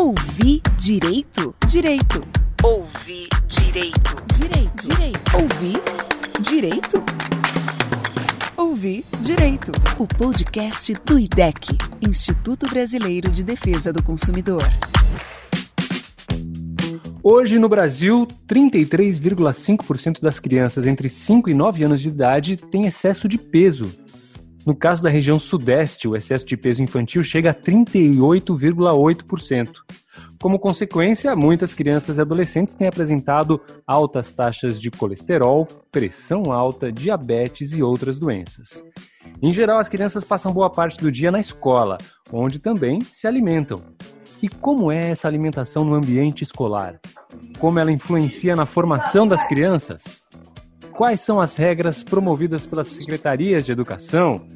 Ouvir direito? Direito. Ouvir direito. Direito. Direito. Ouvir direito? Ouvir direito. O podcast do IDEC, Instituto Brasileiro de Defesa do Consumidor. Hoje no Brasil, 33,5% das crianças entre 5 e 9 anos de idade têm excesso de peso. No caso da região sudeste, o excesso de peso infantil chega a 38,8%. Como consequência, muitas crianças e adolescentes têm apresentado altas taxas de colesterol, pressão alta, diabetes e outras doenças. Em geral, as crianças passam boa parte do dia na escola, onde também se alimentam. E como é essa alimentação no ambiente escolar? Como ela influencia na formação das crianças? Quais são as regras promovidas pelas secretarias de educação?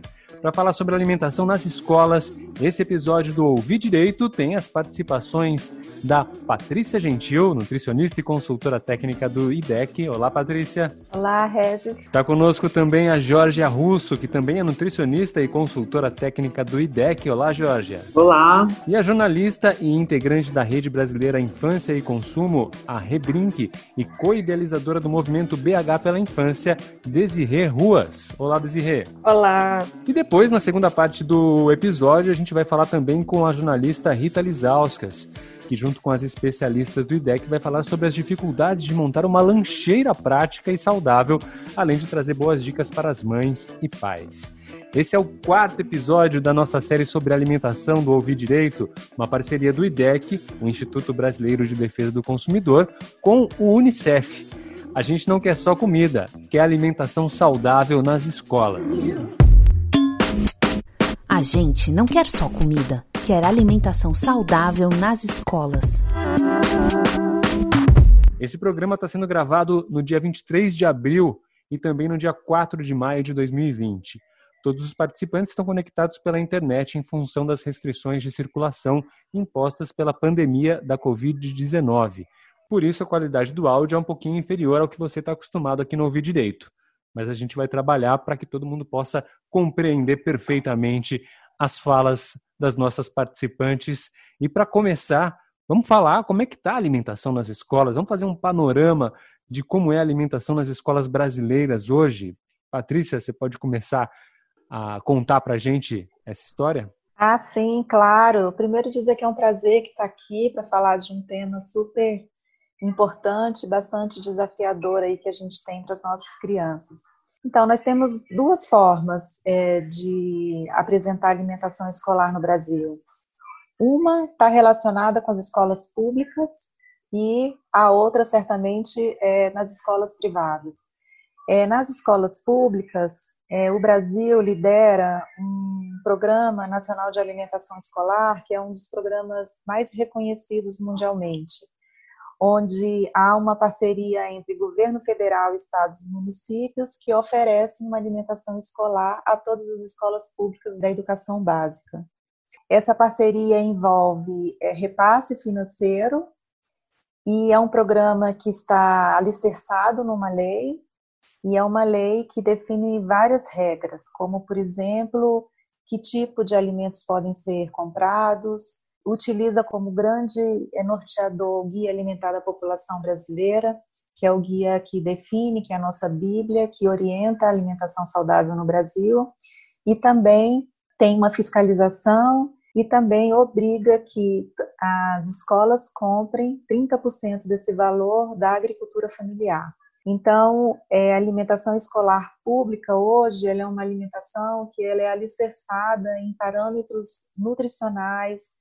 Para falar sobre alimentação nas escolas, esse episódio do Ouvir Direito tem as participações da Patrícia Gentil, nutricionista e consultora técnica do IDEC. Olá, Patrícia. Olá, Regis. Está conosco também a Georgia Russo, que também é nutricionista e consultora técnica do IDEC. Olá, Georgia. Olá. E a jornalista e integrante da Rede Brasileira Infância e Consumo, a Rebrink, e co-idealizadora do movimento BH pela Infância, Desirê Ruas. Olá, Desirê. Olá. E depois depois, na segunda parte do episódio, a gente vai falar também com a jornalista Rita Lizauskas, que junto com as especialistas do IDEC vai falar sobre as dificuldades de montar uma lancheira prática e saudável, além de trazer boas dicas para as mães e pais. Esse é o quarto episódio da nossa série sobre alimentação do Ouvir Direito, uma parceria do IDEC, o Instituto Brasileiro de Defesa do Consumidor, com o Unicef. A gente não quer só comida, quer alimentação saudável nas escolas. A gente não quer só comida, quer alimentação saudável nas escolas. Esse programa está sendo gravado no dia 23 de abril e também no dia 4 de maio de 2020. Todos os participantes estão conectados pela internet em função das restrições de circulação impostas pela pandemia da Covid-19. Por isso, a qualidade do áudio é um pouquinho inferior ao que você está acostumado aqui no Ouvir Direito mas a gente vai trabalhar para que todo mundo possa compreender perfeitamente as falas das nossas participantes. E para começar, vamos falar como é que está a alimentação nas escolas. Vamos fazer um panorama de como é a alimentação nas escolas brasileiras hoje. Patrícia, você pode começar a contar para a gente essa história? Ah, sim, claro. Primeiro dizer que é um prazer que está aqui para falar de um tema super importante, bastante desafiador aí que a gente tem para as nossas crianças. Então, nós temos duas formas é, de apresentar alimentação escolar no Brasil. Uma está relacionada com as escolas públicas e a outra, certamente, é nas escolas privadas. É, nas escolas públicas, é, o Brasil lidera um programa nacional de alimentação escolar, que é um dos programas mais reconhecidos mundialmente onde há uma parceria entre governo federal, estados e municípios que oferecem uma alimentação escolar a todas as escolas públicas da educação básica. Essa parceria envolve é, repasse financeiro e é um programa que está alicerçado numa lei e é uma lei que define várias regras, como por exemplo, que tipo de alimentos podem ser comprados, utiliza como grande norteador o Guia Alimentar da População Brasileira, que é o guia que define, que é a nossa Bíblia, que orienta a alimentação saudável no Brasil, e também tem uma fiscalização e também obriga que as escolas comprem 30% desse valor da agricultura familiar. Então, é, a alimentação escolar pública hoje ela é uma alimentação que ela é alicerçada em parâmetros nutricionais,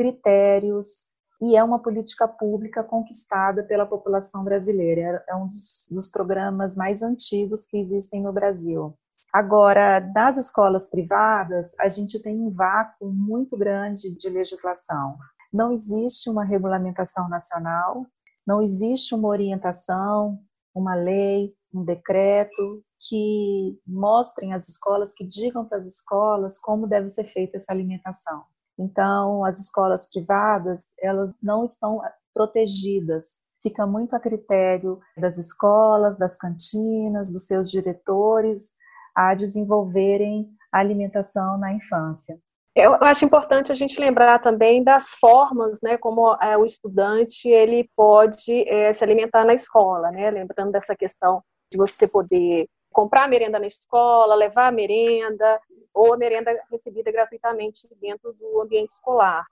critérios, e é uma política pública conquistada pela população brasileira. É um dos, dos programas mais antigos que existem no Brasil. Agora, nas escolas privadas, a gente tem um vácuo muito grande de legislação. Não existe uma regulamentação nacional, não existe uma orientação, uma lei, um decreto que mostrem às escolas, que digam para as escolas como deve ser feita essa alimentação. Então, as escolas privadas, elas não estão protegidas. Fica muito a critério das escolas, das cantinas, dos seus diretores a desenvolverem a alimentação na infância. Eu acho importante a gente lembrar também das formas, né, como é, o estudante ele pode é, se alimentar na escola, né, lembrando dessa questão de você poder comprar a merenda na escola, levar a merenda ou a merenda recebida gratuitamente dentro do ambiente escolar.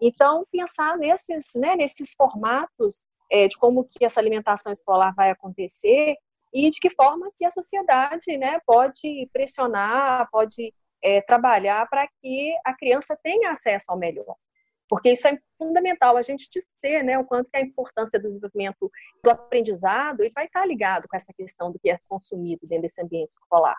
Então, pensar nesses, né, nesses formatos é, de como que essa alimentação escolar vai acontecer e de que forma que a sociedade né, pode pressionar, pode é, trabalhar para que a criança tenha acesso ao melhor. Porque isso é fundamental, a gente dizer né, o quanto que a importância do desenvolvimento do aprendizado ele vai estar ligado com essa questão do que é consumido dentro desse ambiente escolar.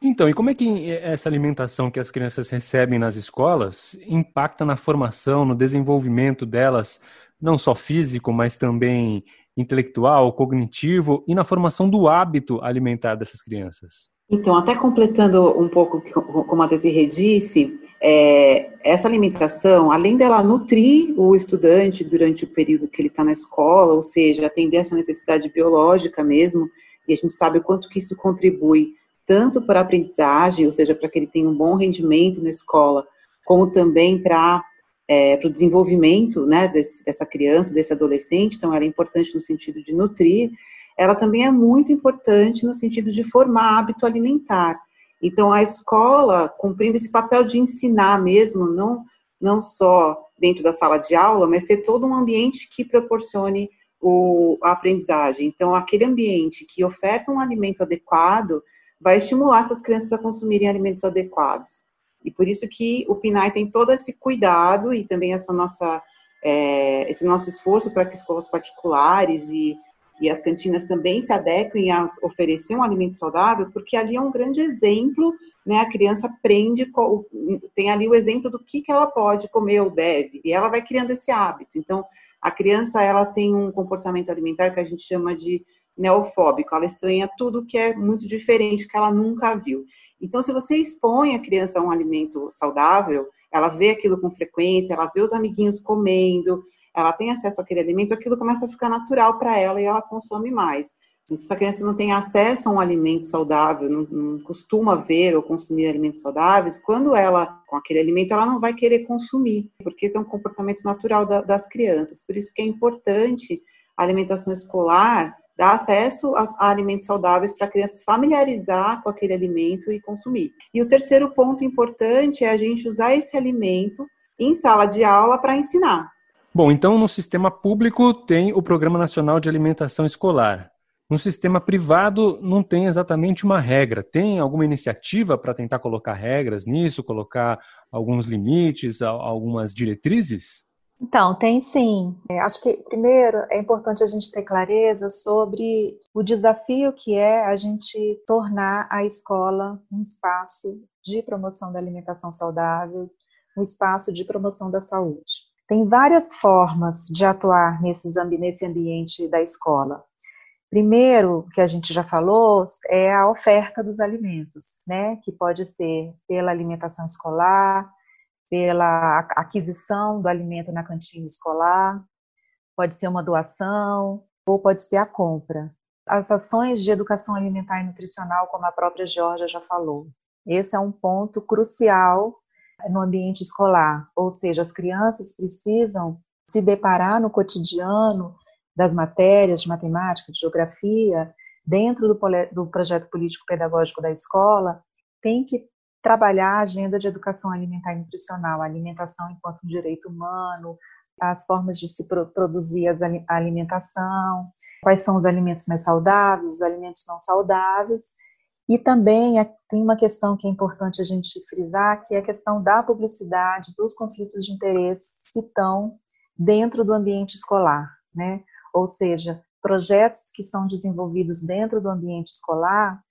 Então, e como é que essa alimentação que as crianças recebem nas escolas impacta na formação, no desenvolvimento delas, não só físico, mas também intelectual, cognitivo e na formação do hábito alimentar dessas crianças? Então, até completando um pouco como a Desirê disse, é, essa alimentação, além dela nutrir o estudante durante o período que ele está na escola, ou seja, atender essa necessidade biológica mesmo, e a gente sabe o quanto que isso contribui tanto para a aprendizagem, ou seja, para que ele tenha um bom rendimento na escola, como também para é, o desenvolvimento né, desse, dessa criança, desse adolescente, então ela é importante no sentido de nutrir, ela também é muito importante no sentido de formar hábito alimentar. Então, a escola, cumprindo esse papel de ensinar mesmo, não, não só dentro da sala de aula, mas ter todo um ambiente que proporcione o, a aprendizagem. Então, aquele ambiente que oferta um alimento adequado vai estimular essas crianças a consumirem alimentos adequados. E por isso que o PNAE tem todo esse cuidado e também essa nossa, é, esse nosso esforço para que escolas particulares e e as cantinas também se adequem a oferecer um alimento saudável, porque ali é um grande exemplo, né? A criança aprende, tem ali o exemplo do que, que ela pode comer ou deve, e ela vai criando esse hábito. Então, a criança, ela tem um comportamento alimentar que a gente chama de neofóbico, ela estranha tudo que é muito diferente, que ela nunca viu. Então, se você expõe a criança a um alimento saudável, ela vê aquilo com frequência, ela vê os amiguinhos comendo, ela tem acesso àquele alimento, aquilo começa a ficar natural para ela e ela consome mais. Se essa criança não tem acesso a um alimento saudável, não, não, costuma ver ou consumir alimentos saudáveis, quando ela, com aquele alimento, ela não vai querer consumir, porque esse é um comportamento natural da, das crianças. Por isso que é importante a alimentação escolar dar acesso a, a alimentos saudáveis para a criança se familiarizar com aquele alimento e consumir. E o terceiro ponto importante é a gente usar esse alimento em sala de aula para ensinar. Bom, então no sistema público tem o Programa Nacional de Alimentação Escolar. No sistema privado não tem exatamente uma regra. Tem alguma iniciativa para tentar colocar regras nisso, colocar alguns limites, algumas diretrizes? Então, tem sim. Acho que, primeiro, é importante a gente ter clareza sobre o desafio que é a gente tornar a escola um espaço de promoção da alimentação saudável, um espaço de promoção da saúde. Tem várias formas de atuar nesses, nesse ambiente da escola. Primeiro, que a gente já falou, é a oferta dos alimentos, né? Que pode ser pela alimentação escolar, pela aquisição do alimento na cantina escolar, pode ser uma doação ou pode ser a compra. As ações de educação alimentar e nutricional, como a própria Georgia já falou. Esse é um ponto crucial no ambiente escolar, ou seja, as crianças precisam se deparar no cotidiano das matérias de matemática, de geografia, dentro do, do projeto político-pedagógico da escola, tem que trabalhar a agenda de educação alimentar e nutricional, a alimentação enquanto um direito humano, as formas de se produzir a alimentação, quais são os alimentos mais saudáveis, os alimentos não saudáveis, e também é, tem uma questão que é importante a gente frisar, que é a questão da publicidade, dos conflitos de interesse que estão dentro do ambiente escolar, né? Ou seja, projetos que são desenvolvidos dentro do ambiente escolar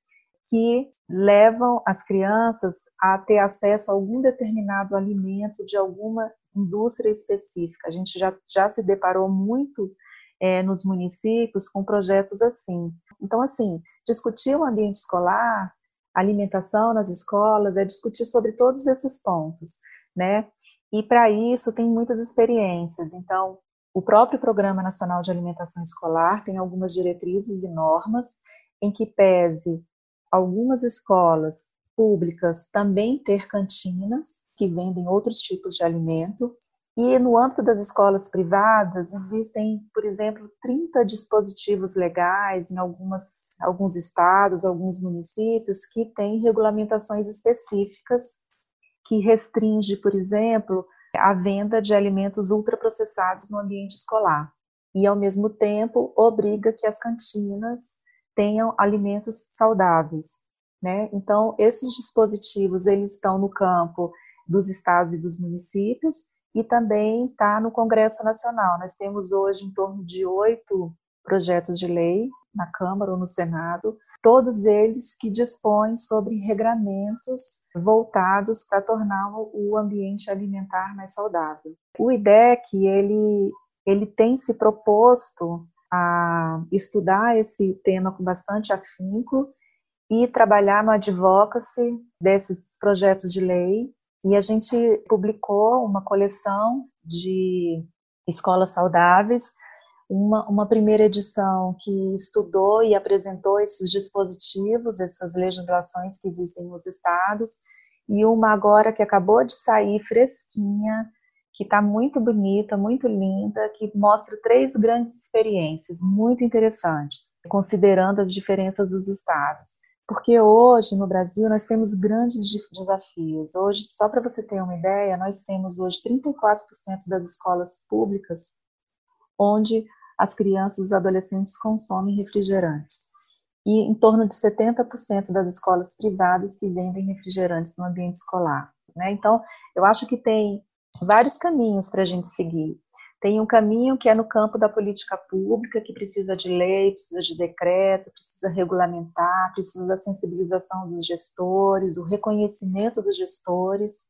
que levam as crianças a ter acesso a algum determinado alimento de alguma indústria específica. A gente já, já se deparou muito é, nos municípios com projetos assim. Então, assim, discutir o ambiente escolar, alimentação nas escolas, é discutir sobre todos esses pontos, né? E para isso tem muitas experiências. Então, o próprio Programa Nacional de Alimentação Escolar tem algumas diretrizes e normas em que pese algumas escolas públicas também ter cantinas que vendem outros tipos de alimento. E no âmbito das escolas privadas, existem, por exemplo, 30 dispositivos legais em algumas, alguns estados, alguns municípios, que têm regulamentações específicas que restringe, por exemplo, a venda de alimentos ultraprocessados no ambiente escolar. E, ao mesmo tempo, obriga que as cantinas tenham alimentos saudáveis. Né? Então, esses dispositivos eles estão no campo dos estados e dos municípios e também está no Congresso Nacional. Nós temos hoje em torno de oito projetos de lei na Câmara ou no Senado, todos eles que dispõem sobre regramentos voltados para tornar o ambiente alimentar mais saudável. O IDEC, ele, ele tem se proposto a estudar esse tema com bastante afinco e trabalhar no advocacy desses projetos de lei. E a gente publicou uma coleção de escolas saudáveis, uma, uma primeira edição que estudou e apresentou esses dispositivos, essas legislações que existem nos estados, e uma agora que acabou de sair fresquinha, que está muito bonita, muito linda, que mostra três grandes experiências muito interessantes, considerando as diferenças dos estados. Porque hoje no Brasil nós temos grandes desafios. Hoje, só para você ter uma ideia, nós temos hoje 34% das escolas públicas onde as crianças e os adolescentes consomem refrigerantes. E em torno de 70% das escolas privadas que vendem refrigerantes no ambiente escolar. Né? Então, eu acho que tem vários caminhos para a gente seguir. Tem um caminho que é no campo da política pública, que precisa de lei, precisa de decreto, precisa regulamentar, precisa da sensibilização dos gestores, o reconhecimento dos gestores.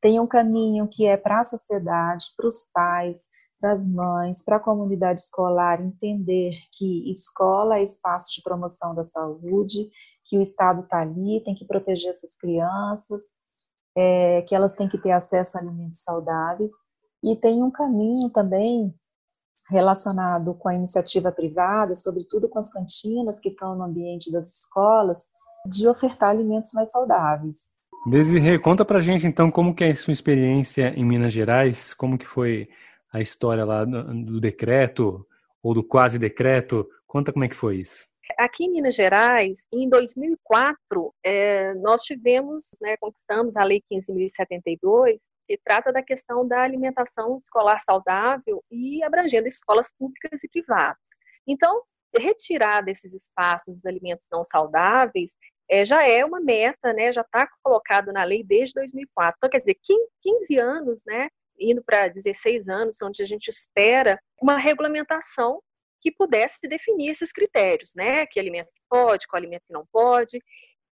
Tem um caminho que é para a sociedade, para os pais, para as mães, para a comunidade escolar entender que escola é espaço de promoção da saúde, que o Estado está ali, tem que proteger essas crianças, é, que elas têm que ter acesso a alimentos saudáveis. E tem um caminho também relacionado com a iniciativa privada, sobretudo com as cantinas que estão no ambiente das escolas, de ofertar alimentos mais saudáveis. Desirê, conta pra gente então como que é a sua experiência em Minas Gerais, como que foi a história lá do decreto ou do quase decreto. Conta como é que foi isso. Aqui em Minas Gerais, em 2004, é, nós tivemos, né, conquistamos a Lei 15.072, que trata da questão da alimentação escolar saudável e abrangendo escolas públicas e privadas. Então, retirar desses espaços os alimentos não saudáveis é, já é uma meta, né, já está colocado na lei desde 2004. Então, quer dizer, 15 anos, né, indo para 16 anos, onde a gente espera uma regulamentação que pudesse definir esses critérios, né? Que alimento pode, qual alimento não pode.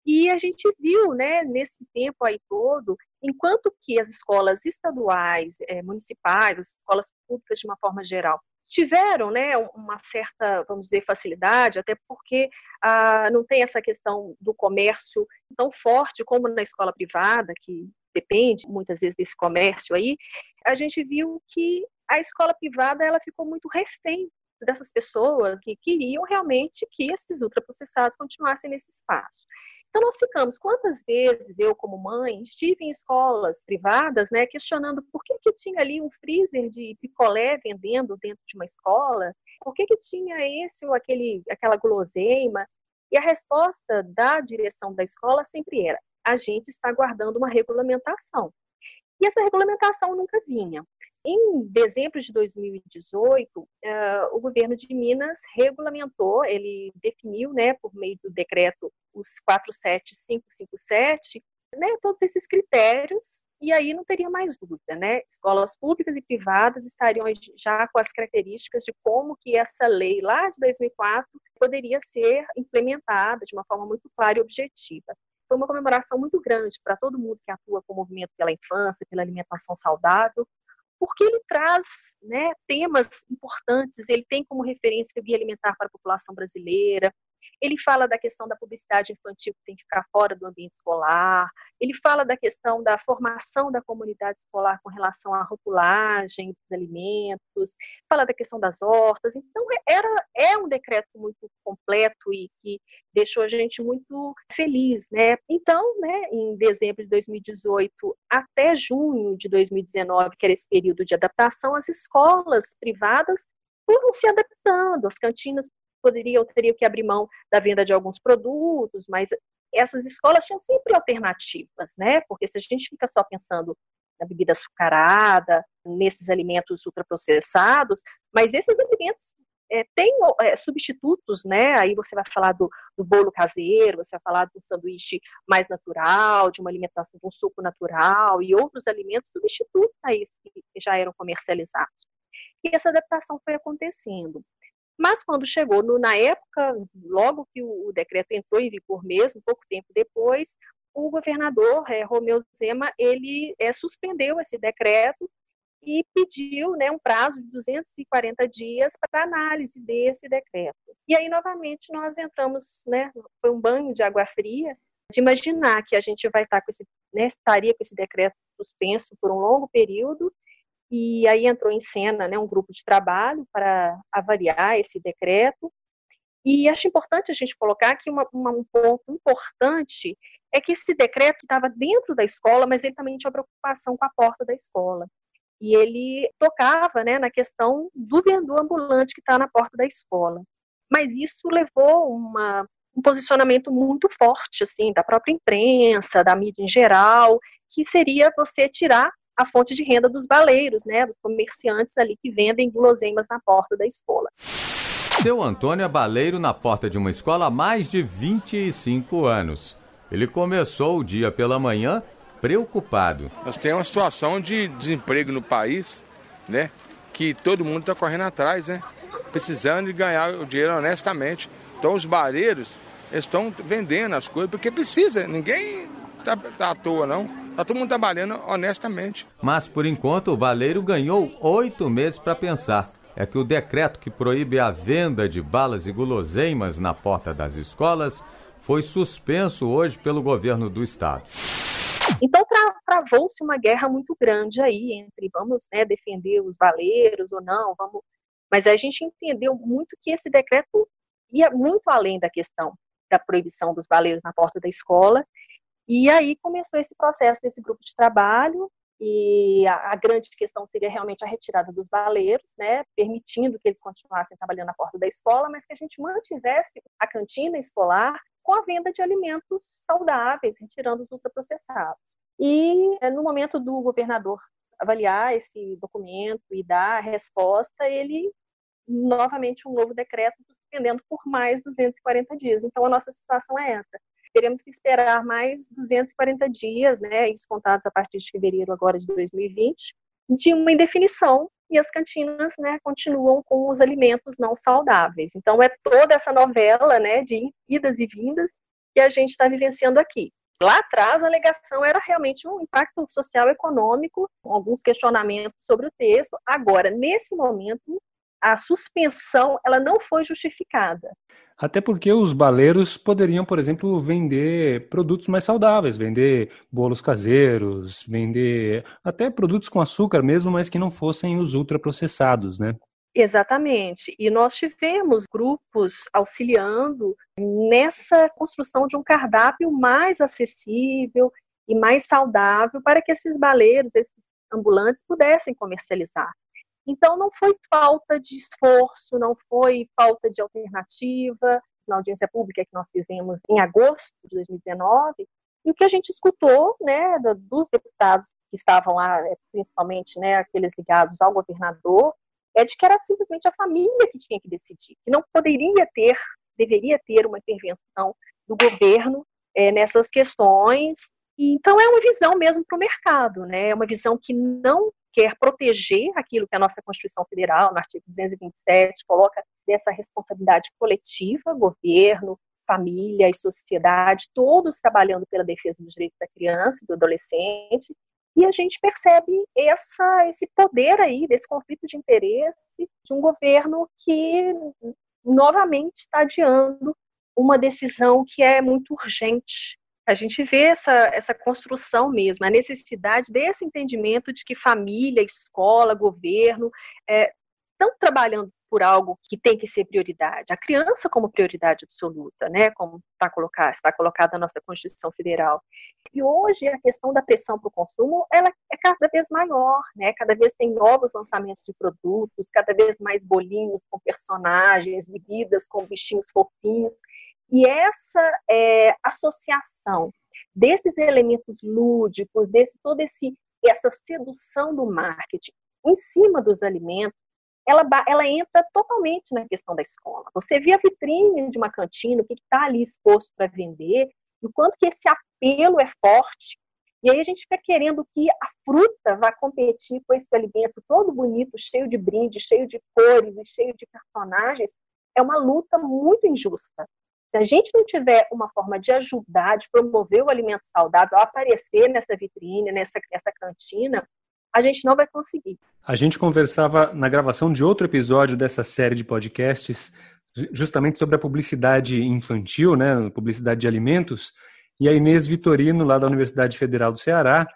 E a gente viu, né, nesse tempo aí todo, enquanto que as escolas estaduais, é, municipais, as escolas públicas de uma forma geral, tiveram, né, uma certa, vamos dizer, facilidade, até porque ah, não tem essa questão do comércio tão forte como na escola privada, que depende muitas vezes desse comércio aí, a gente viu que a escola privada ela ficou muito refém dessas pessoas que queriam realmente que esses ultraprocessados continuassem nesse espaço. Então nós ficamos, quantas vezes eu como mãe estive em escolas privadas, né, questionando por que que tinha ali um freezer de picolé vendendo dentro de uma escola, por que que tinha esse ou aquele aquela guloseima, e a resposta da direção da escola sempre era: a gente está aguardando uma regulamentação. E essa regulamentação nunca vinha. Em dezembro de 2018, uh, eh, o governo de Minas regulamentou, ele definiu, né, por meio do decreto os 47557, né, todos esses critérios, e aí não teria mais dúvida, né? Escolas públicas e privadas estariam já com as características de como que essa lei lá de 2004 poderia ser implementada de uma forma muito clara e objetiva foi uma comemoração muito grande para todo mundo que atua com o movimento pela infância, pela alimentação saudável, porque ele traz né, temas importantes, ele tem como referência o Guia Alimentar para a População Brasileira, ele fala da questão da publicidade infantil que tem que ficar fora do ambiente escolar, ele fala da questão da formação da comunidade escolar com relação à rotulagem dos alimentos, fala da questão das hortas. Então, era, é um decreto muito completo e que deixou a gente muito feliz, né? Então, né, em dezembro de 2018 até junho de 2019, que era esse período de adaptação, as escolas privadas foram se adaptando, as cantinas poderiam teriam que abrir mão da venda de alguns produtos, mas essas escolas tinham sempre alternativas, né? Porque se a gente fica só pensando na bebida açucarada, nesses alimentos ultraprocessados, mas esses alimentos é, têm é, substitutos, né? Aí você vai falar do, do, bolo caseiro, você vai falar do sanduíche mais natural, de uma alimentação com suco natural e outros alimentos substitutos a esses que já eram comercializados. E essa adaptação foi acontecendo. Mas quando chegou no, na época, logo que o, o, decreto entrou em vigor mesmo, pouco tempo depois, o governador é, Romeu Zema ele é, suspendeu esse decreto e pediu né, um prazo de 240 dias para análise desse decreto. E aí, novamente, nós entramos, né, foi um banho de água fria, de imaginar que a gente vai estar com esse, né, estaria com esse decreto suspenso por um longo período e aí entrou em cena né, um grupo de trabalho para avaliar esse decreto. E acho importante a gente colocar que uma, uma, um ponto importante é que esse decreto estava dentro da escola, mas ele também tinha preocupação com a porta da escola. E ele tocava né, na questão do vendedor ambulante que está na porta da escola. Mas isso levou uma, um posicionamento muito forte assim da própria imprensa, da mídia em geral, que seria você tirar a fonte de renda dos baleiros, né, dos comerciantes ali que vendem guloseimas na porta da escola. Seu Antônio é baleiro na porta de uma escola há mais de 25 anos. Ele começou o dia pela manhã preocupado. Nós temos uma situação de desemprego no país, né? Que todo mundo está correndo atrás, né? Precisando de ganhar o dinheiro honestamente. Então os baleiros estão vendendo as coisas porque precisa. Ninguém está tá à toa, não. Está todo mundo trabalhando honestamente. Mas, por enquanto, o baleiro ganhou oito meses para pensar. É que o decreto que proíbe a venda de balas e guloseimas na porta das escolas foi suspenso hoje pelo governo do estado. Então travou-se uma guerra muito grande aí entre vamos né, defender os baleiros ou não, vamos. Mas a gente entendeu muito que esse decreto ia muito além da questão da proibição dos baleiros na porta da escola e aí começou esse processo desse grupo de trabalho, e a, a, grande questão seria realmente a retirada dos baleiros, né, permitindo que eles continuassem trabalhando na porta da escola, mas que a gente mantivesse a cantina escolar com a venda de alimentos saudáveis, retirando os ultraprocessados. E é, no momento do governador avaliar esse documento e dar a resposta, ele novamente um novo decreto suspendendo por mais 240 dias. Então a nossa situação é essa teremos que esperar mais 240 dias, né, isso contados a partir de fevereiro agora de 2020, de uma indefinição e as cantinas, né, continuam com os alimentos não saudáveis. Então é toda essa novela, né, de idas e vindas que a gente está vivenciando aqui. Lá atrás, a alegação era realmente um impacto social econômico, alguns questionamentos sobre o texto. Agora, nesse momento, a suspensão ela não foi justificada. Até porque os baleiros poderiam, por exemplo, vender produtos mais saudáveis, vender bolos caseiros, vender até produtos com açúcar mesmo, mas que não fossem os ultraprocessados, né? Exatamente. E nós tivemos grupos auxiliando nessa construção de um cardápio mais acessível e mais saudável para que esses baleiros, esses ambulantes pudessem comercializar. Então, não foi falta de esforço, não foi falta de alternativa. Na audiência pública que nós fizemos em agosto de 2019, e o que a gente escutou, né, dos deputados que estavam lá, é, principalmente, né, aqueles ligados ao governador, é de que era simplesmente a família que tinha que decidir, que não poderia ter, deveria ter uma intervenção do governo é, nessas questões. Então é uma visão mesmo para o mercado, né? É uma visão que não quer proteger aquilo que a nossa Constituição Federal, no artigo 227, coloca dessa responsabilidade coletiva, governo, família e sociedade, todos trabalhando pela defesa dos direitos da criança e do adolescente, e a gente percebe essa, esse poder aí, desse conflito de interesse de um governo que novamente está adiando uma decisão que é muito urgente. A gente vê essa, essa construção mesmo, a necessidade desse entendimento de que família, escola, governo é, estão trabalhando por algo que tem que ser prioridade. A criança como prioridade absoluta, né? Como está colocado, está colocada na nossa Constituição Federal. E hoje a questão da pressão para o consumo, ela é cada vez maior, né? Cada vez tem novos lançamentos de produtos, cada vez mais bolinhos com personagens, bebidas com bichinhos fofinhos. E essa é, associação desses elementos lúdicos, desse todo esse essa sedução do marketing em cima dos alimentos ela, ela entra totalmente na questão da escola. Você vê a vitrine de uma cantina, o que está ali exposto para vender, o quanto que esse apelo é forte. E aí a gente fica querendo que a fruta vá competir com esse alimento todo bonito, cheio de brinde, cheio de cores e cheio de personagens. É uma luta muito injusta. Se a gente não tiver uma forma de ajudar, de promover o alimento saudável, aparecer nessa vitrine, nessa, nessa cantina, a gente não vai conseguir. A gente conversava na gravação de outro episódio dessa série de podcasts justamente sobre a publicidade infantil, né, publicidade de alimentos, e a Inês Vitorino, lá da Universidade Federal do Ceará,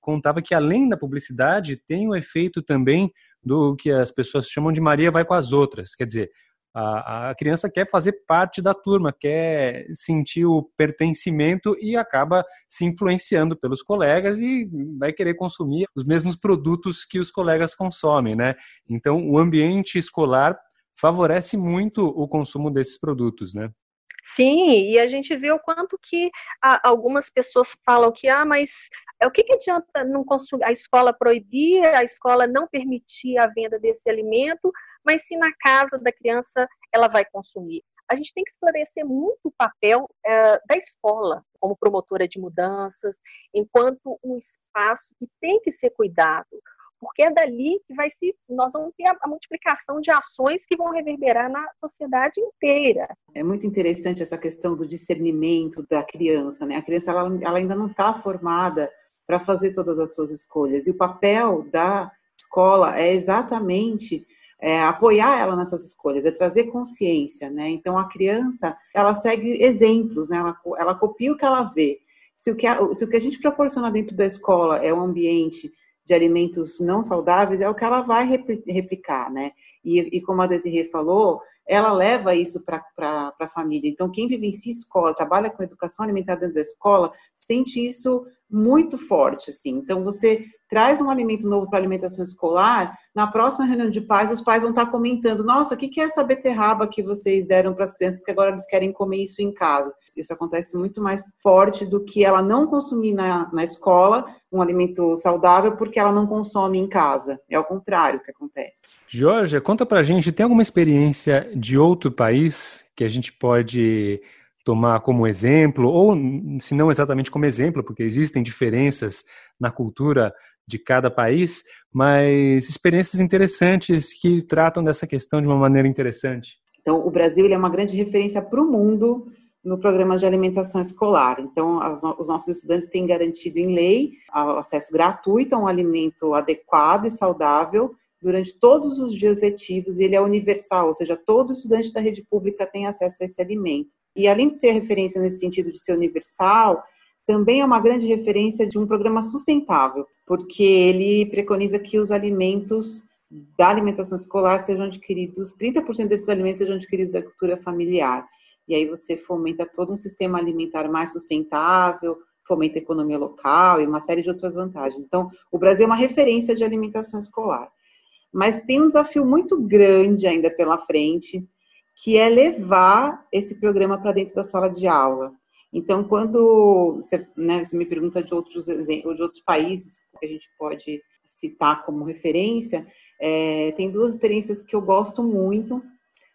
contava que além da publicidade tem o efeito também do que as pessoas chamam de Maria vai com as outras, quer dizer, a, criança quer fazer parte da turma, quer sentir o pertencimento e acaba se influenciando pelos colegas e vai querer consumir os mesmos produtos que os colegas consomem, né? Então, o ambiente escolar favorece muito o consumo desses produtos, né? Sim, e a gente vê o quanto que algumas pessoas falam que, ah, mas é o que, que adianta não consumir, a escola proibir, a escola não permitir a venda desse alimento, mas se na casa da criança ela vai consumir. A gente tem que esclarecer muito o papel é, da escola como promotora de mudanças, enquanto um espaço que tem que ser cuidado, porque é dali que vai se nós vamos ter a, multiplicação de ações que vão reverberar na sociedade inteira. É muito interessante essa questão do discernimento da criança, né? A criança ela, ela ainda não está formada para fazer todas as suas escolhas e o papel da escola é exatamente é, apoiar ela nessas escolhas, é trazer consciência, né? Então a criança ela segue exemplos, né? Ela, ela copia o que ela vê. Se o que, a, se o que a gente proporciona dentro da escola é um ambiente de alimentos não saudáveis, é o que ela vai replicar, né? E, e como a Desirê falou, ela leva isso para a família. Então, quem vivencia escola, trabalha com educação alimentar dentro da escola, sente isso muito forte, assim. Então, você traz um alimento novo para alimentação escolar, na próxima reunião de pais, os pais vão estar comentando: nossa, o que é essa beterraba que vocês deram para as crianças que agora eles querem comer isso em casa? Isso acontece muito mais forte do que ela não consumir na, na escola um alimento saudável porque ela não consome em casa. É o contrário que acontece. Georgia, conta pra gente, tem alguma experiência de outro país que a gente pode tomar como exemplo, ou se não exatamente como exemplo, porque existem diferenças na cultura de cada país, mas experiências interessantes que tratam dessa questão de uma maneira interessante. Então, o Brasil é uma grande referência para o mundo no programa de alimentação escolar. Então, as, os nossos estudantes têm garantido em lei acesso gratuito a um alimento adequado e saudável durante todos os dias letivos, ele é universal, ou seja, todo estudante da rede pública tem acesso a esse alimento. E além de ser referência nesse sentido de ser universal, também é uma grande referência de um programa sustentável, porque ele preconiza que os alimentos da alimentação escolar sejam adquiridos, 30% desses alimentos sejam adquiridos da cultura familiar. E aí você fomenta todo um sistema alimentar mais sustentável, fomenta a economia local e uma série de outras vantagens. Então, o Brasil é uma referência de alimentação escolar. Mas tem um desafio muito grande ainda pela frente, que é levar esse programa para dentro da sala de aula. Então, quando você, né, você, me pergunta de outros exemplos, de outros países que a gente pode citar como referência, é, tem duas experiências que eu gosto muito.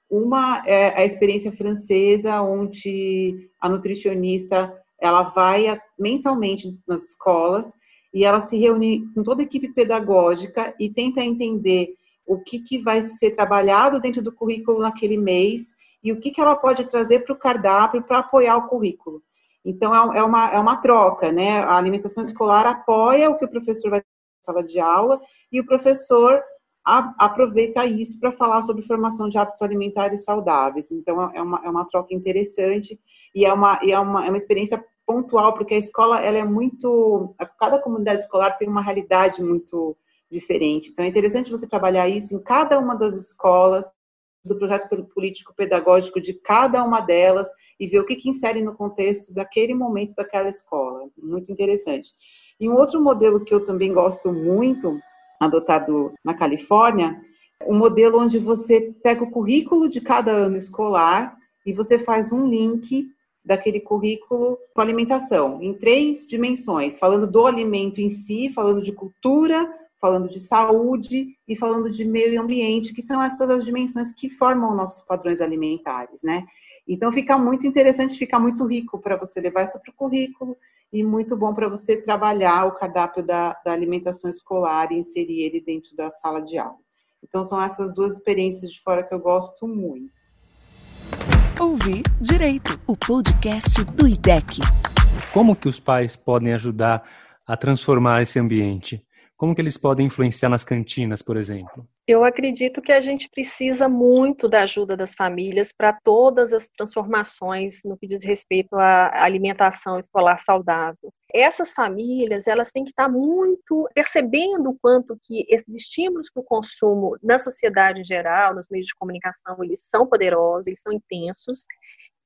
Uma é a experiência francesa, onde a nutricionista ela vai mensalmente nas escolas e ela se reúne com toda a equipe pedagógica e tenta entender o que, que vai ser trabalhado dentro do currículo naquele mês e o que, que ela pode trazer para o cardápio para apoiar o currículo. Então, é, é uma, é uma troca, né? A alimentação escolar apoia o que o professor vai na sala de aula e o professor a, aproveita isso para falar sobre formação de hábitos alimentares saudáveis. Então, é uma, é uma troca interessante e é uma, é uma, é uma experiência pontual, porque a escola ela é muito. Cada comunidade escolar tem uma realidade muito diferente. Então, é interessante você trabalhar isso em cada uma das escolas, do projeto político-pedagógico de cada uma delas e ver o que, que insere no contexto daquele momento daquela escola. Muito interessante. E um outro modelo que eu também gosto muito, adotado na Califórnia, um modelo onde você pega o currículo de cada ano escolar e você faz um link daquele currículo com alimentação, em três dimensões, falando do alimento em si, falando de cultura, falando de saúde e falando de meio ambiente, que são essas as dimensões que formam nossos padrões alimentares, né? Então fica muito interessante, fica muito rico para você levar isso para o currículo e muito bom para você trabalhar o cardápio da, da alimentação escolar e inserir ele dentro da sala de aula. Então são essas duas experiências de fora que eu gosto muito. Ouvir Direito, o podcast do IDEC. Como que os pais podem ajudar a transformar esse ambiente? Como que eles podem influenciar nas cantinas, por exemplo? Eu acredito que a gente precisa muito da ajuda das famílias para todas as transformações no que diz respeito à alimentação escolar saudável. Essas famílias, elas têm que estar muito percebendo o quanto que esses estímulos para o consumo na sociedade em geral, nos meios de comunicação, eles são poderosos, eles são intensos,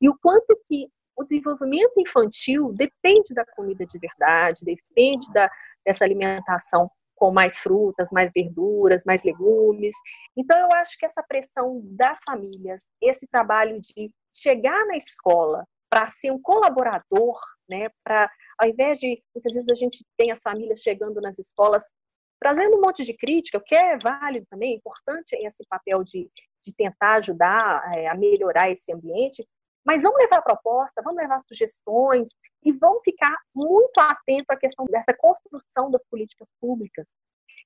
e o quanto que o desenvolvimento infantil depende da comida de verdade, depende da, dessa alimentação com mais frutas, mais verduras, mais legumes. Então, eu acho que essa pressão das famílias, esse trabalho de chegar na escola para ser um colaborador, né, para ao invés de muitas vezes a gente tem as famílias chegando nas escolas trazendo um monte de crítica, o que é válido também, é importante esse papel de, de tentar ajudar é, a melhorar esse ambiente, mas vamos levar proposta, vamos levar sugestões e vamos ficar muito atento à questão dessa construção das políticas públicas,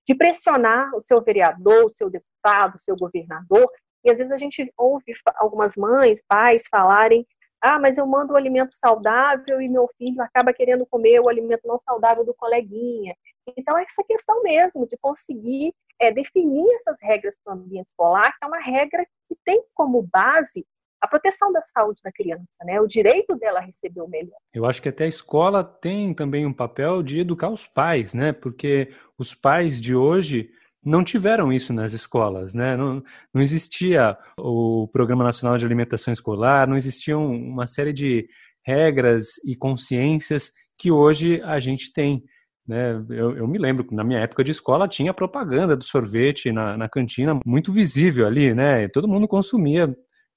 de pressionar o seu vereador, o seu deputado, o seu governador. E às vezes a gente ouve algumas mães, pais falarem: ah, mas eu mando o alimento saudável e meu filho acaba querendo comer o alimento não saudável do coleguinha. Então, é essa questão mesmo de conseguir é, definir essas regras para o ambiente escolar, que é uma regra que tem como base a proteção da saúde da criança, né? O direito dela a receber o melhor. Eu acho que até a escola tem também um papel de educar os pais, né? Porque os pais de hoje não tiveram isso nas escolas, né? Não, não existia o Programa Nacional de Alimentação Escolar, não existiam uma série de regras e consciências que hoje a gente tem. Né? Eu, eu, me lembro que na minha época de escola tinha propaganda do sorvete na, na cantina muito visível ali, né? Todo mundo consumia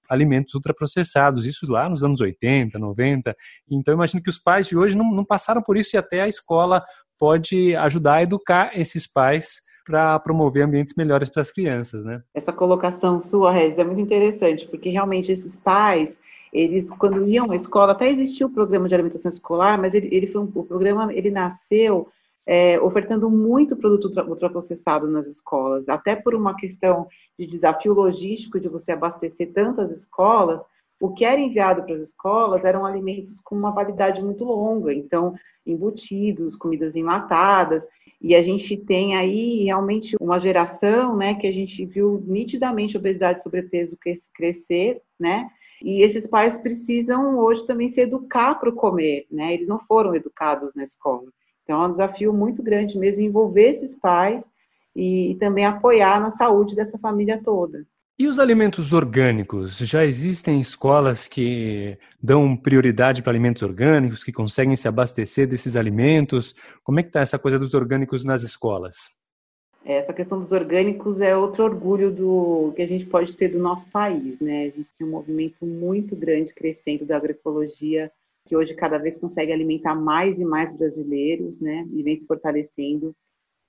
alimentos ultraprocessados, isso lá nos anos 80, 90. Então, imagino que os pais de hoje não, não passaram por isso e até a escola pode ajudar a educar esses pais para promover ambientes melhores para as crianças, né? Essa colocação sua, Regis, é muito interessante, porque realmente esses pais, eles, quando iam à escola, até existia o programa de alimentação escolar, mas ele, ele foi um, o programa, ele nasceu é, ofertando muito produto ultraprocessado nas escolas, até por uma questão de desafio logístico de você abastecer tantas escolas, o que era enviado para as escolas eram alimentos com uma validade muito longa, então embutidos, comidas enlatadas, e a gente tem aí realmente uma geração, né, que a gente viu nitidamente obesidade e sobrepeso crescer, né, e esses pais precisam hoje também se educar para comer, né, eles não foram educados na escola. Então, é um desafio muito grande mesmo envolver esses pais e, e também apoiar na saúde dessa família toda. E os alimentos orgânicos? Já existem escolas que dão prioridade para alimentos orgânicos, que conseguem se abastecer desses alimentos? Como é que está essa coisa dos orgânicos nas escolas? Essa questão dos orgânicos é outro orgulho do que a gente pode ter do nosso país, né? A gente tem um movimento muito grande crescendo da agroecologia que hoje cada vez consegue alimentar mais e mais brasileiros, né? E vem se fortalecendo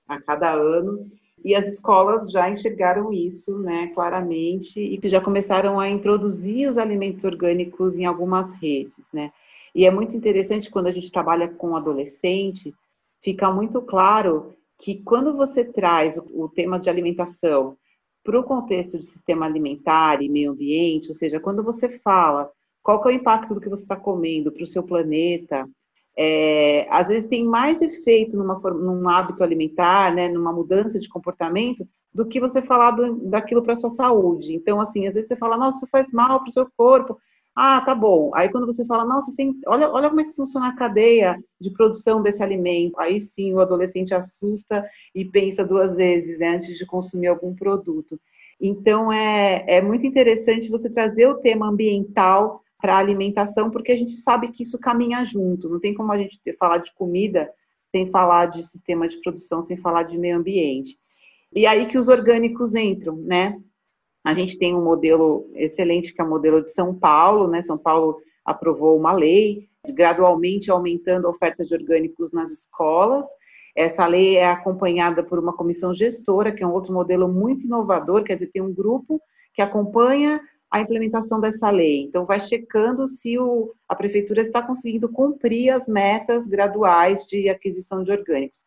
a cada ano. E as escolas já enxergaram isso, né, claramente, e já começaram a introduzir os alimentos orgânicos em algumas redes, né? E é muito interessante quando a gente trabalha com adolescente, fica muito claro que quando você traz o, tema de alimentação para o contexto de sistema alimentar e meio ambiente, ou seja, quando você fala qual que é o impacto do que você está comendo para o seu planeta. É, às vezes tem mais efeito numa, num hábito alimentar, né, numa mudança de comportamento, do que você falar do, daquilo para sua saúde. Então, assim, às vezes você fala, nossa, isso faz mal para o seu corpo. Ah, tá bom. Aí quando você fala, nossa, assim, olha, olha como é que funciona a cadeia de produção desse alimento. Aí sim o adolescente assusta e pensa duas vezes né, antes de consumir algum produto. Então é, é muito interessante você trazer o tema ambiental para alimentação, porque a gente sabe que isso caminha junto. Não tem como a gente falar de comida sem falar de sistema de produção, sem falar de meio ambiente. E aí que os orgânicos entram, né? A gente tem um modelo excelente, que é o modelo de São Paulo, né? São Paulo aprovou uma lei gradualmente aumentando a oferta de orgânicos nas escolas. Essa lei é acompanhada por uma comissão gestora, que é um outro modelo muito inovador, quer dizer, tem um grupo que acompanha a implementação dessa lei. Então, vai checando se o, a prefeitura está conseguindo cumprir as metas graduais de aquisição de orgânicos.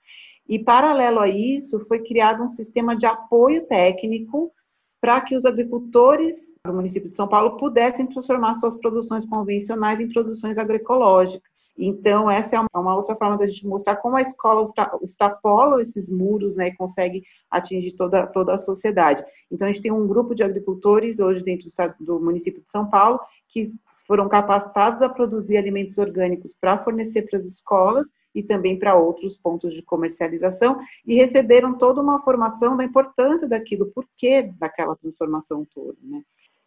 E, paralelo a isso, foi criado um sistema de apoio técnico para que os agricultores do município de São Paulo pudessem transformar suas produções convencionais em produções agroecológicas. Então, essa é uma outra forma da gente mostrar como a escola extrapola esses muros né, e consegue atingir toda, toda a sociedade. Então, a gente tem um grupo de agricultores hoje dentro do, do município de São Paulo que foram capacitados a produzir alimentos orgânicos para fornecer para as escolas e também para outros pontos de comercialização, e receberam toda uma formação da importância daquilo, porquê daquela transformação toda, né?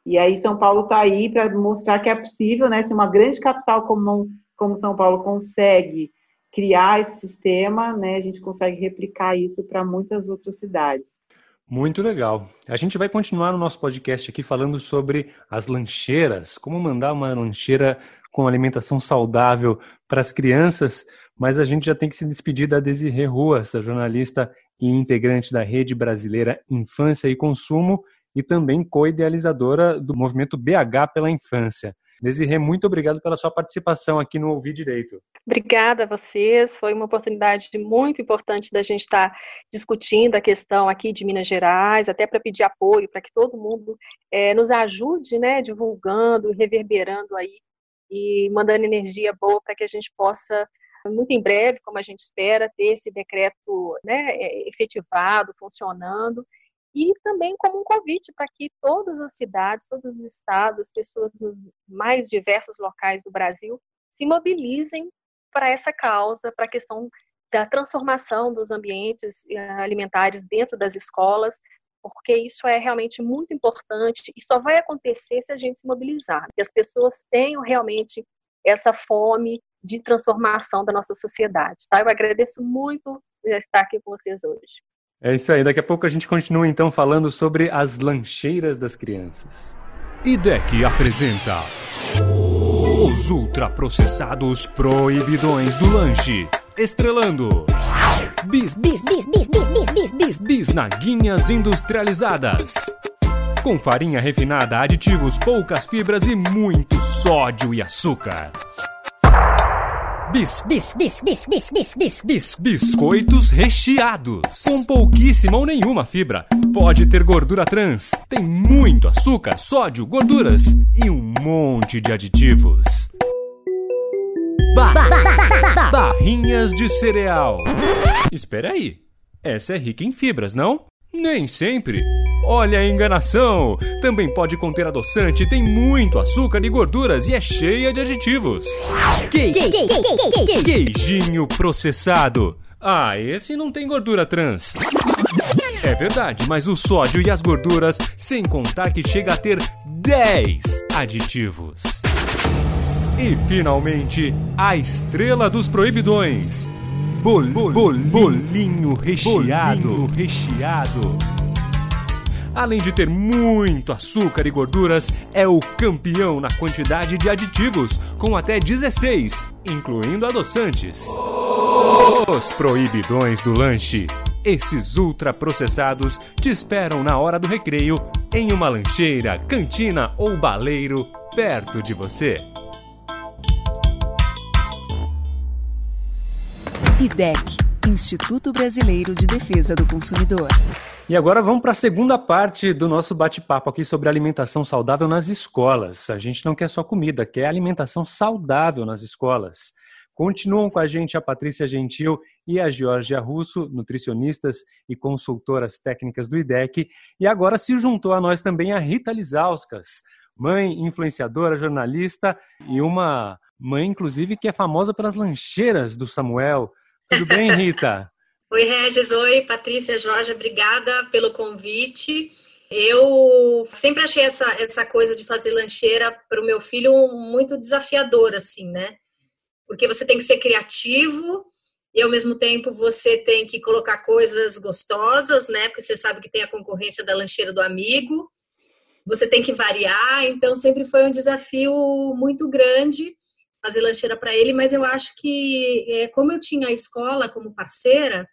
E aí São Paulo está aí para mostrar que é possível, né? Se uma grande capital como, como São Paulo consegue criar esse sistema, né? A gente consegue replicar isso para muitas outras cidades. Muito legal. A gente vai continuar no nosso podcast aqui falando sobre as lancheiras, como mandar uma lancheira com alimentação saudável para as crianças, mas a gente já tem que se despedir da Desirê Ruas, a jornalista e integrante da Rede Brasileira Infância e Consumo e também co-idealizadora do movimento BH pela Infância. Desirê, muito obrigado pela sua participação aqui no Ouvir Direito. Obrigada a vocês, foi uma oportunidade muito importante da gente estar discutindo a questão aqui de Minas Gerais, até para pedir apoio, para que todo mundo é, nos ajude, né, divulgando, reverberando aí e mandando energia boa para que a gente possa muito em breve, como a gente espera, ter esse decreto né, é, efetivado, funcionando, e também como um convite para que todas as cidades, todos os estados, as pessoas nos mais diversos locais do Brasil se mobilizem para essa causa, para a questão da transformação dos ambientes eh, alimentares dentro das escolas, porque isso é realmente muito importante e só vai acontecer se a gente se mobilizar, que as pessoas tenham realmente essa fome de transformação da nossa sociedade. Tá? Eu agradeço muito estar aqui com vocês hoje. É isso aí. Daqui a pouco a gente continua então falando sobre as lancheiras das crianças. IDEC apresenta os ultraprocessados proibidões do lanche, estrelando bis, bis, bis, bis, bis, bis, bis, bis, bisnaguinhas industrializadas. Com farinha refinada, aditivos, poucas fibras e muito sódio e açúcar. Bis, bis, bis, bis, bis, bis, bis, bis, biscoitos recheados. Com pouquíssima ou nenhuma fibra. Pode ter gordura trans. Tem muito açúcar, sódio, gorduras e um monte de aditivos. Ba ba ba barrinhas de cereal. Espera aí. Essa é rica em fibras, não? Nem sempre. Olha a enganação! Também pode conter adoçante, tem muito açúcar e gorduras e é cheia de aditivos. Que... Queijinho processado. Ah, esse não tem gordura trans. É verdade, mas o sódio e as gorduras, sem contar que chega a ter 10 aditivos. E finalmente, a estrela dos proibidões. Bol, bol, bol, bolinho recheado. Bolinho recheado. Além de ter muito açúcar e gorduras, é o campeão na quantidade de aditivos, com até 16, incluindo adoçantes. Os proibidões do lanche. Esses ultraprocessados te esperam na hora do recreio, em uma lancheira, cantina ou baleiro perto de você. IDEC Instituto Brasileiro de Defesa do Consumidor. E agora vamos para a segunda parte do nosso bate-papo aqui sobre alimentação saudável nas escolas. A gente não quer só comida, quer alimentação saudável nas escolas. Continuam com a gente a Patrícia Gentil e a Georgia Russo, nutricionistas e consultoras técnicas do IDEC. E agora se juntou a nós também a Rita Lizauskas, mãe, influenciadora, jornalista e uma mãe, inclusive, que é famosa pelas lancheiras do Samuel. Tudo bem, Rita? oi, Regis. Oi, Patrícia, Jorge. Obrigada pelo convite. Eu sempre achei essa, essa coisa de fazer lancheira para o meu filho muito desafiadora, assim, né? Porque você tem que ser criativo e ao mesmo tempo você tem que colocar coisas gostosas, né? Porque você sabe que tem a concorrência da lancheira do amigo. Você tem que variar, então sempre foi um desafio muito grande fazer lancheira para ele, mas eu acho que é, como eu tinha a escola como parceira,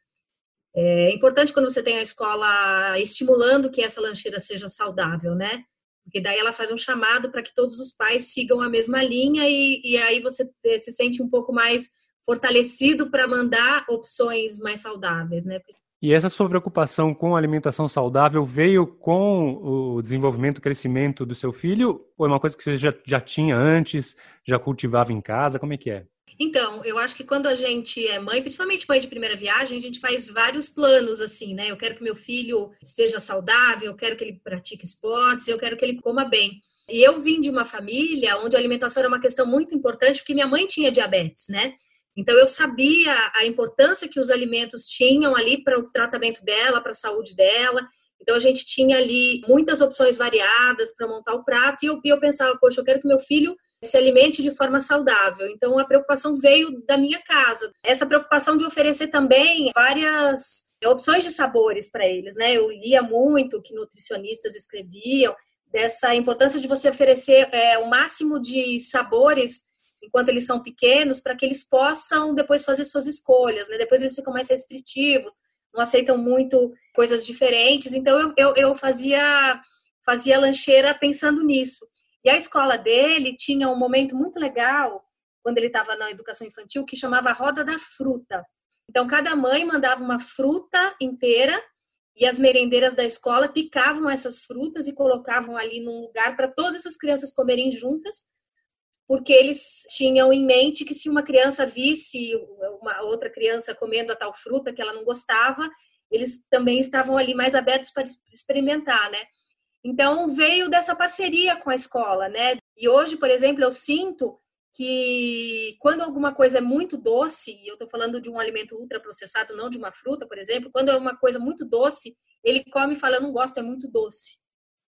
é importante quando você tem a escola estimulando que essa lancheira seja saudável, né? Porque daí ela faz um chamado para que todos os pais sigam a mesma linha e, e aí você se sente um pouco mais fortalecido para mandar opções mais saudáveis, né? E essa sua preocupação com a alimentação saudável veio com o desenvolvimento, o crescimento do seu filho? Ou é uma coisa que você já, já tinha antes, já cultivava em casa? Como é que é? Então, eu acho que quando a gente é mãe, principalmente mãe de primeira viagem, a gente faz vários planos, assim, né? Eu quero que meu filho seja saudável, eu quero que ele pratique esportes, eu quero que ele coma bem. E eu vim de uma família onde a alimentação era uma questão muito importante, porque minha mãe tinha diabetes, né? Então eu sabia a importância que os alimentos tinham ali para o tratamento dela, para a saúde dela. Então a gente tinha ali muitas opções variadas para montar o prato e eu, eu pensava, poxa, eu quero que meu filho se alimente de forma saudável. Então a preocupação veio da minha casa. Essa preocupação de oferecer também várias opções de sabores para eles, né? Eu lia muito que nutricionistas escreviam dessa importância de você oferecer é, o máximo de sabores enquanto eles são pequenos para que eles possam depois fazer suas escolhas, né? Depois eles ficam mais restritivos, não aceitam muito coisas diferentes. Então eu, eu, eu fazia fazia lancheira pensando nisso. E a escola dele tinha um momento muito legal, quando ele estava na educação infantil, que chamava Roda da Fruta. Então, cada mãe mandava uma fruta inteira e as merendeiras da escola picavam essas frutas e colocavam ali num lugar para todas as crianças comerem juntas, porque eles tinham em mente que se uma criança visse uma outra criança comendo a tal fruta que ela não gostava, eles também estavam ali mais abertos para experimentar, né? Então veio dessa parceria com a escola, né? E hoje, por exemplo, eu sinto que quando alguma coisa é muito doce, e eu estou falando de um alimento ultraprocessado, não de uma fruta, por exemplo, quando é uma coisa muito doce, ele come e fala, eu não gosto, é muito doce.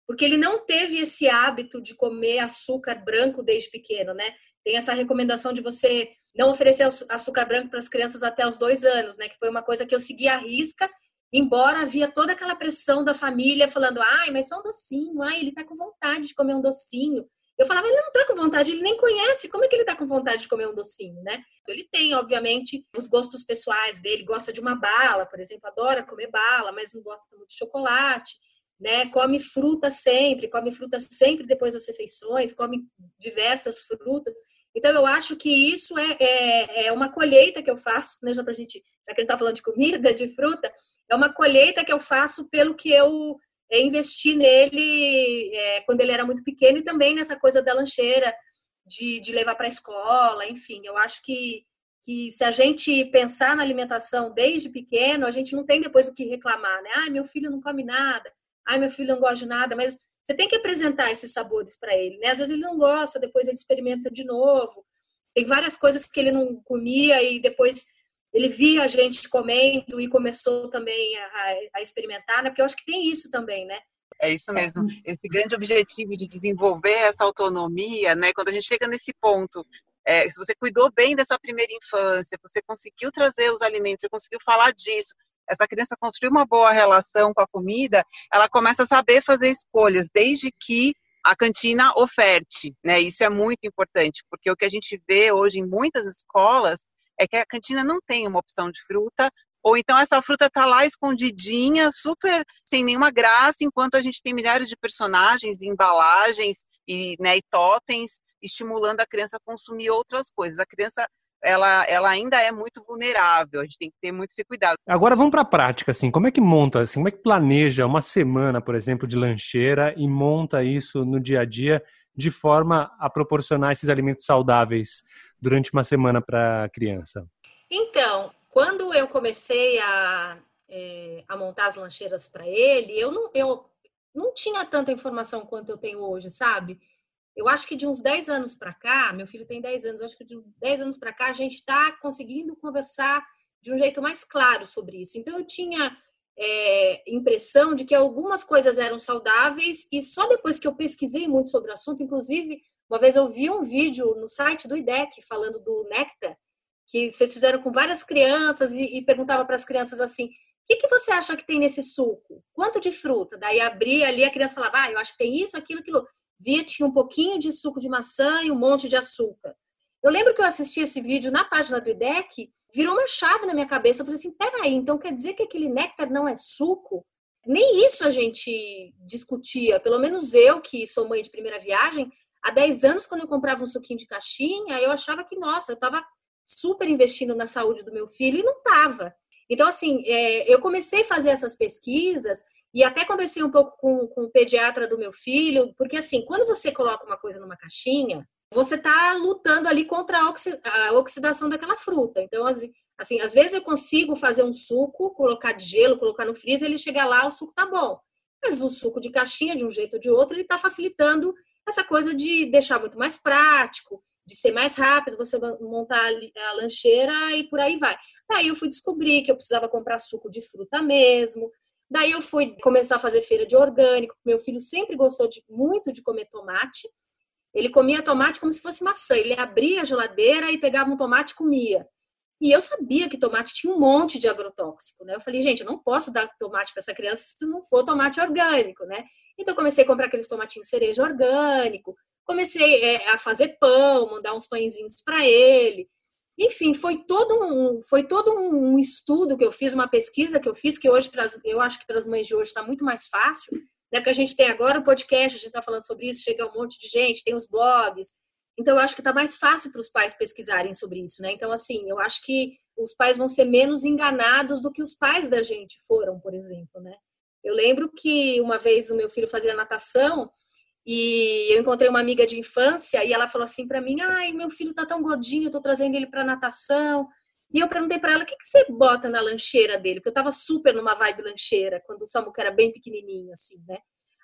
Porque ele não teve esse hábito de comer açúcar branco desde pequeno, né? Tem essa recomendação de você não oferecer açúcar branco para as crianças até os dois anos, né? Que foi uma coisa que eu segui à risca Embora havia toda aquela pressão da família falando, ai, mas só um docinho, ai, ele tá com vontade de comer um docinho. Eu falava, ele não tá com vontade, ele nem conhece, como é que ele tá com vontade de comer um docinho, né? Ele tem, obviamente, os gostos pessoais dele, gosta de uma bala, por exemplo, adora comer bala, mas não gosta muito de chocolate, né? Come fruta sempre, come fruta sempre depois das refeições, come diversas frutas. Então, eu acho que isso é, é, é uma colheita que eu faço, né? Já pra gente, já que a gente tá falando de comida, de fruta, é uma colheita que eu faço pelo que eu é, investi nele é, quando ele era muito pequeno e também nessa coisa da lancheira, de, de levar para a escola, enfim. Eu acho que, que se a gente pensar na alimentação desde pequeno, a gente não tem depois o que reclamar, né? Ai, meu filho não come nada, ai, meu filho não gosta de nada, mas você tem que apresentar esses sabores para ele, né? Às vezes ele não gosta, depois ele experimenta de novo. Tem várias coisas que ele não comia e depois ele via a gente comendo e começou também a, a, experimentar, né? Porque eu acho que tem isso também, né? É isso mesmo. Esse grande objetivo de desenvolver essa autonomia, né? Quando a gente chega nesse ponto, é, se você cuidou bem dessa primeira infância, você conseguiu trazer os alimentos, você conseguiu falar disso, essa criança construiu uma boa relação com a comida, ela começa a saber fazer escolhas, desde que a cantina oferte, né? Isso é muito importante, porque o que a gente vê hoje em muitas escolas é que a cantina não tem uma opção de fruta, ou então essa fruta está lá escondidinha, super sem nenhuma graça, enquanto a gente tem milhares de personagens, embalagens e, né, e totens estimulando a criança a consumir outras coisas. A criança ela, ela ainda é muito vulnerável, a gente tem que ter muito esse cuidado. Agora vamos para a prática, assim, como é que monta, assim, como é que planeja uma semana, por exemplo, de lancheira e monta isso no dia a dia de forma a proporcionar esses alimentos saudáveis durante uma semana para a criança? Então, quando eu comecei a, é, a montar as lancheiras para ele, eu não, eu não tinha tanta informação quanto eu tenho hoje, sabe? Eu acho que de uns 10 anos para cá, meu filho tem 10 anos, acho que de 10 anos para cá a gente está conseguindo conversar de um jeito mais claro sobre isso. Então eu tinha é, impressão de que algumas coisas eram saudáveis e só depois que eu pesquisei muito sobre o assunto, inclusive uma vez eu vi um vídeo no site do IDEC falando do néctar, que vocês fizeram com várias crianças e, e perguntava para as crianças assim: o que, que, você acha que tem nesse suco? Quanto de fruta? Daí abria ali, a criança falava: ah, eu acho que tem isso, aquilo, aquilo via tinha um pouquinho de suco de maçã e um monte de açúcar. Eu lembro que eu assisti esse vídeo na página do IDEC, virou uma chave na minha cabeça. Eu falei assim: peraí, então quer dizer que aquele néctar não é suco? Nem isso a gente discutia. Pelo menos eu, que sou mãe de primeira viagem, há 10 anos, quando eu comprava um suquinho de caixinha, eu achava que, nossa, eu estava super investindo na saúde do meu filho e não estava. Então, assim, é, eu comecei a fazer essas pesquisas e até conversei um pouco com, com o pediatra do meu filho, porque assim, quando você coloca uma coisa numa caixinha, você está lutando ali contra a, oxidação daquela fruta. Então, assim, às vezes eu consigo fazer um suco, colocar de gelo, colocar no freezer, ele chegar lá, o suco tá bom. Mas o suco de caixinha, de um jeito ou de outro, ele está facilitando essa coisa de deixar muito mais prático, de ser mais rápido, você montar a lancheira e por aí vai. Daí eu fui descobrir que eu precisava comprar suco de fruta mesmo, Daí eu fui começar a fazer feira de orgânico. Meu filho sempre gostou de, muito de comer tomate. Ele comia tomate como se fosse maçã. Ele abria a geladeira e pegava um tomate e comia. E eu sabia que tomate tinha um monte de agrotóxico, né? Eu falei, gente, eu não posso dar tomate para essa criança se não for tomate orgânico, né? Então comecei a comprar aqueles tomatinhos cereja orgânico, comecei é, a fazer pão, mandar uns pãezinhos para ele. Enfim, foi todo um, foi todo um estudo que eu fiz, uma pesquisa que eu fiz, que hoje, eu acho que para as mães de hoje está muito mais fácil, né? Porque a gente tem agora o podcast, a gente está falando sobre isso, chega um monte de gente, tem os blogs. Então, eu acho que está mais fácil para os pais pesquisarem sobre isso, né? Então, assim, eu acho que os pais vão ser menos enganados do que os pais da gente foram, por exemplo, né? Eu lembro que uma vez o meu filho fazia natação e eu encontrei uma amiga de infância e ela falou assim para mim: "Ai, meu filho tá tão gordinho, eu tô trazendo ele para natação". E eu perguntei para ela: "O que que você bota na lancheira dele?" Porque eu tava super numa vibe lancheira quando o Samuca era bem pequenininho assim, né?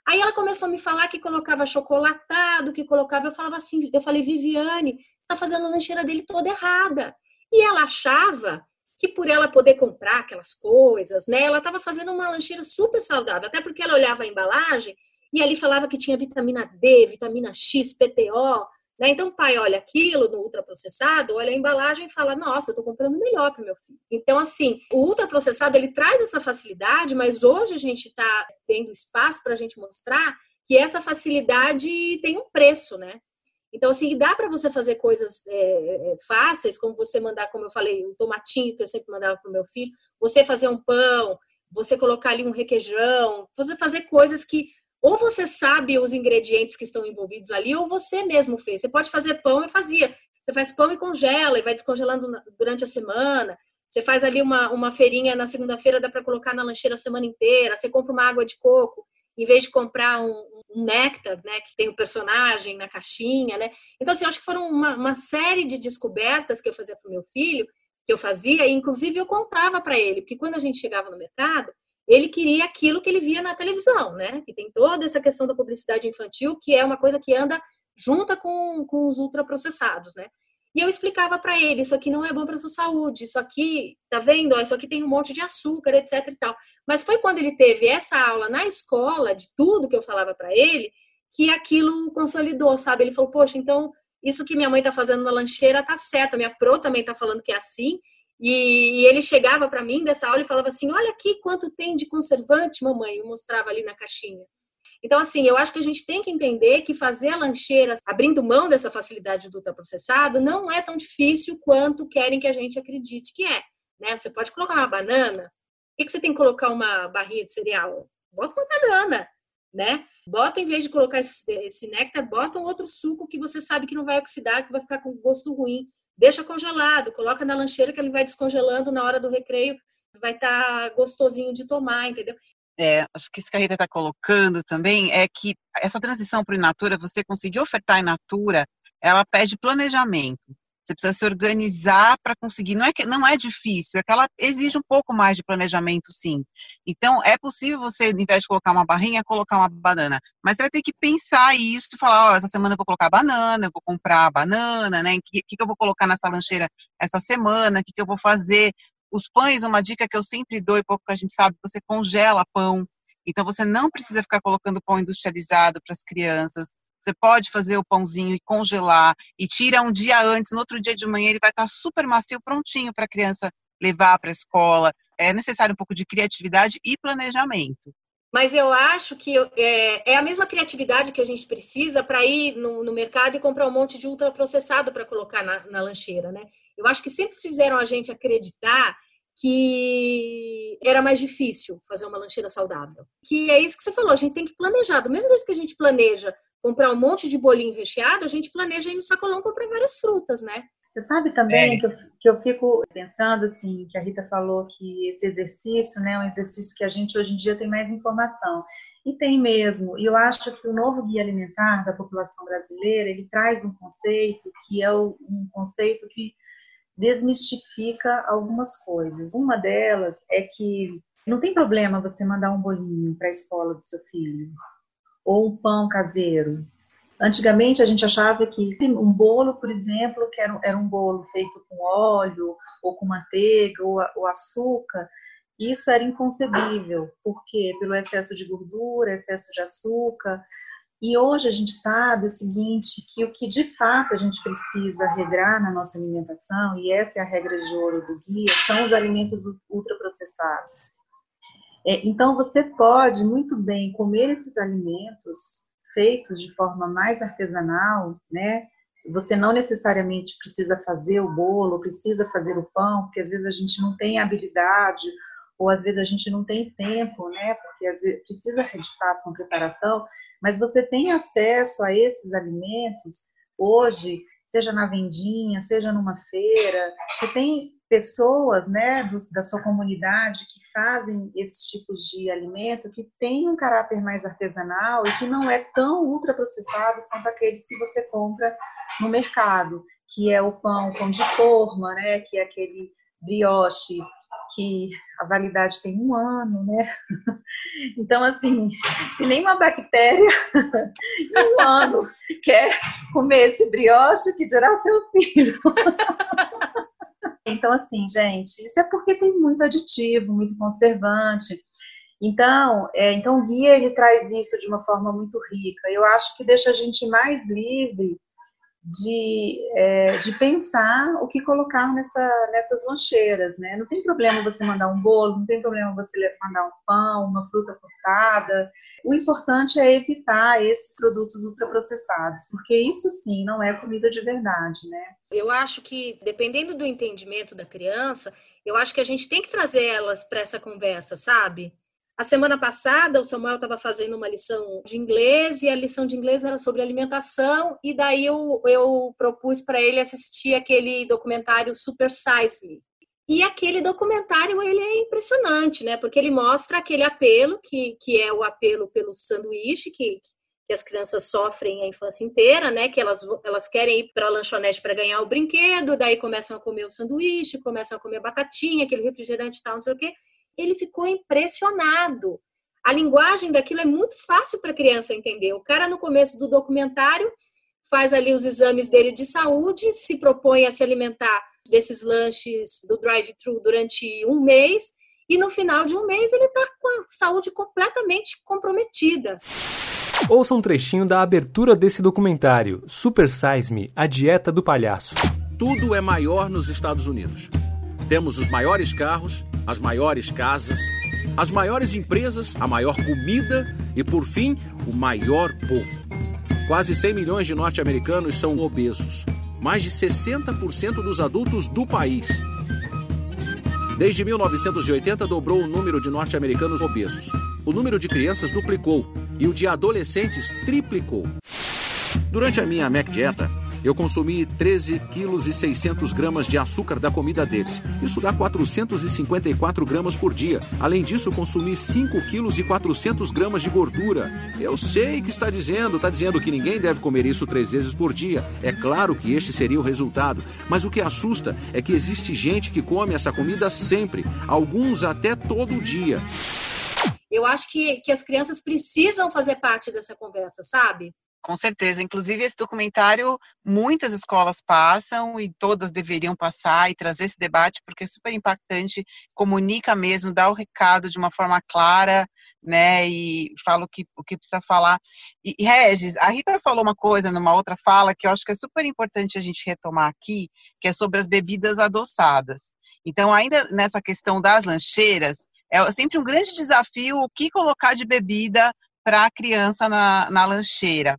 Aí ela começou a me falar que colocava chocolatado, que colocava, eu falava assim, eu falei: "Viviane, está fazendo a lancheira dele toda errada". E ela achava que por ela poder comprar aquelas coisas, né, ela estava fazendo uma lancheira super saudável, até porque ela olhava a embalagem e ali falava que tinha vitamina D, vitamina X, PTO. Né? Então, pai olha aquilo no ultraprocessado, olha a embalagem e fala: Nossa, eu estou comprando melhor para o meu filho. Então, assim, o ultraprocessado ele traz essa facilidade, mas hoje a gente está tendo espaço para a gente mostrar que essa facilidade tem um preço, né? Então, assim, dá para você fazer coisas é, é, fáceis, como você mandar, como eu falei, o tomatinho que eu sempre mandava para o meu filho, você fazer um pão, você colocar ali um requeijão, você fazer coisas que ou você sabe os ingredientes que estão envolvidos ali, ou você mesmo fez. Você pode fazer pão e fazia. Você faz pão e congela e vai descongelando durante a semana. Você faz ali uma, uma feirinha na segunda-feira, dá para colocar na lancheira a semana inteira. Você compra uma água de coco, em vez de comprar um, um néctar, né, que tem o um personagem na caixinha, né? Então, assim, eu acho que foram uma, uma série de descobertas que eu fazia para o meu filho, que eu fazia, e inclusive eu contava para ele, porque quando a gente chegava no mercado, ele queria aquilo que ele via na televisão, né? Que tem toda essa questão da publicidade infantil, que é uma coisa que anda junta com, com os ultraprocessados, né? E eu explicava para ele, isso aqui não é bom para sua saúde, isso aqui, tá vendo? Isso aqui tem um monte de açúcar, etc e tal. Mas foi quando ele teve essa aula na escola, de tudo que eu falava para ele, que aquilo consolidou, sabe? Ele falou, poxa, então isso que minha mãe tá fazendo na lancheira tá certo, minha pro também tá falando que é assim, e, e ele chegava para mim dessa aula e falava assim: Olha aqui quanto tem de conservante, mamãe, e mostrava ali na caixinha. Então, assim, eu acho que a gente tem que entender que fazer a lancheira, abrindo mão dessa facilidade do ultraprocessado, não é tão difícil quanto querem que a gente acredite que é. Né? Você pode colocar uma banana, por que você tem que colocar uma barrinha de cereal? Bota uma banana, né? Bota, em vez de colocar esse, esse néctar, bota um outro suco que você sabe que não vai oxidar, que vai ficar com gosto ruim deixa congelado, coloca na lancheira que ele vai descongelando na hora do recreio, vai estar tá gostosinho de tomar, entendeu? É, acho que isso que a Rita está colocando também é que essa transição para o Inatura, você conseguir ofertar Inatura, ela pede planejamento. Você precisa se organizar para conseguir. Não é que não é difícil, é que ela exige um pouco mais de planejamento, sim. Então, é possível você, ao invés de colocar uma barrinha, colocar uma banana. Mas você vai ter que pensar isso e falar, ó, oh, essa semana eu vou colocar banana, eu vou comprar banana, né? O que, que, eu vou colocar nessa lancheira essa semana? O que, que eu vou fazer? Os pães, uma dica que eu sempre dou e pouco que a gente sabe, você congela pão. Então, você não precisa ficar colocando pão industrializado para as crianças. Você pode fazer o pãozinho e congelar e tira um dia antes, no outro dia de manhã ele vai estar super macio, prontinho para a criança levar para a escola. É necessário um pouco de criatividade e planejamento. Mas eu acho que é, é a mesma criatividade que a gente precisa para ir no, no, mercado e comprar um monte de ultraprocessado para colocar na, na lancheira, né? Eu acho que sempre fizeram a gente acreditar que era mais difícil fazer uma lancheira saudável. Que é isso que você falou, a gente tem que planejar. Do mesmo jeito que a gente planeja comprar um monte de bolinho recheado, a gente planeja ir no sacolão comprar várias frutas, né? Você sabe também é. que, eu, que eu fico pensando, assim, que a Rita falou que esse exercício, né, é um exercício que a gente hoje em dia tem mais informação. E tem mesmo. E eu acho que o novo Guia Alimentar da população brasileira, ele traz um conceito que é um conceito que desmistifica algumas coisas. Uma delas é que não tem problema você mandar um bolinho para a escola do seu filho ou um pão caseiro. Antigamente a gente achava que um bolo, por exemplo, que era, um bolo feito com óleo ou com manteiga ou, ou açúcar, isso era inconcebível, porque pelo excesso de gordura, excesso de açúcar. E hoje a gente sabe o seguinte, que o que de fato a gente precisa regrar na nossa alimentação, e essa é a regra de ouro do guia, são os alimentos ultraprocessados. É, então, você pode muito bem comer esses alimentos feitos de forma mais artesanal, né? Você não necessariamente precisa fazer o bolo, precisa fazer o pão, porque às vezes a gente não tem habilidade, ou às vezes a gente não tem tempo, né? Porque às vezes precisa de fato uma preparação, mas você tem acesso a esses alimentos hoje, seja na vendinha, seja numa feira, você tem pessoas né, do, da sua comunidade que fazem esses tipos de alimento que tem um caráter mais artesanal e que não é tão ultraprocessado quanto aqueles que você compra no mercado, que é o pão, pão de forma, né, que é aquele brioche que a validade tem um ano, né? Então, assim, se nenhuma bactéria em um ano quer comer esse brioche, que dirá seu filho. Então, assim, gente, isso é porque tem muito aditivo, muito conservante. Então, é, então o guia ele traz isso de uma forma muito rica. Eu acho que deixa a gente mais livre de, é, de pensar o que colocar nessa, nessas lancheiras, né? Não tem problema você mandar um bolo, não tem problema você mandar um pão, uma fruta cortada. O importante é evitar esses produtos ultraprocessados, porque isso sim não é comida de verdade, né? Eu acho que, dependendo do entendimento da criança, eu acho que a gente tem que trazer elas para essa conversa, sabe? A semana passada, o Samuel estava fazendo uma lição de inglês e a lição de inglês era sobre alimentação. E daí eu, eu propus para ele assistir aquele documentário Super Size Me. E aquele documentário ele é impressionante, né? Porque ele mostra aquele apelo que, que é o apelo pelo sanduíche que, que as crianças sofrem a infância inteira, né? Que elas, elas querem ir para a lanchonete para ganhar o brinquedo, daí começam a comer o sanduíche, começam a comer batatinha, aquele refrigerante e tal, não sei o quê ele ficou impressionado. A linguagem daquilo é muito fácil para a criança entender. O cara, no começo do documentário, faz ali os exames dele de saúde, se propõe a se alimentar desses lanches do drive-thru durante um mês, e no final de um mês ele está com a saúde completamente comprometida. Ouça um trechinho da abertura desse documentário, Super Size Me, a dieta do palhaço. Tudo é maior nos Estados Unidos. Temos os maiores carros, as maiores casas, as maiores empresas, a maior comida e, por fim, o maior povo. Quase 100 milhões de norte-americanos são obesos, mais de 60% dos adultos do país. Desde 1980 dobrou o número de norte-americanos obesos. O número de crianças duplicou e o de adolescentes triplicou. Durante a minha Mac Dieta, eu consumi 13 quilos e 600 gramas de açúcar da comida deles. Isso dá 454 gramas por dia. Além disso, consumi 5 quilos e 400 gramas de gordura. Eu sei que está dizendo, está dizendo que ninguém deve comer isso três vezes por dia. É claro que este seria o resultado, mas o que assusta é que existe gente que come essa comida sempre, alguns até todo dia. Eu acho que, que as crianças precisam fazer parte dessa conversa, sabe? Com certeza. Inclusive, esse documentário muitas escolas passam e todas deveriam passar e trazer esse debate, porque é super impactante, comunica mesmo, dá o recado de uma forma clara, né? E fala o que, o que precisa falar. E, Regis, a Rita falou uma coisa numa outra fala que eu acho que é super importante a gente retomar aqui, que é sobre as bebidas adoçadas. Então, ainda nessa questão das lancheiras, é sempre um grande desafio o que colocar de bebida para a criança na, na lancheira.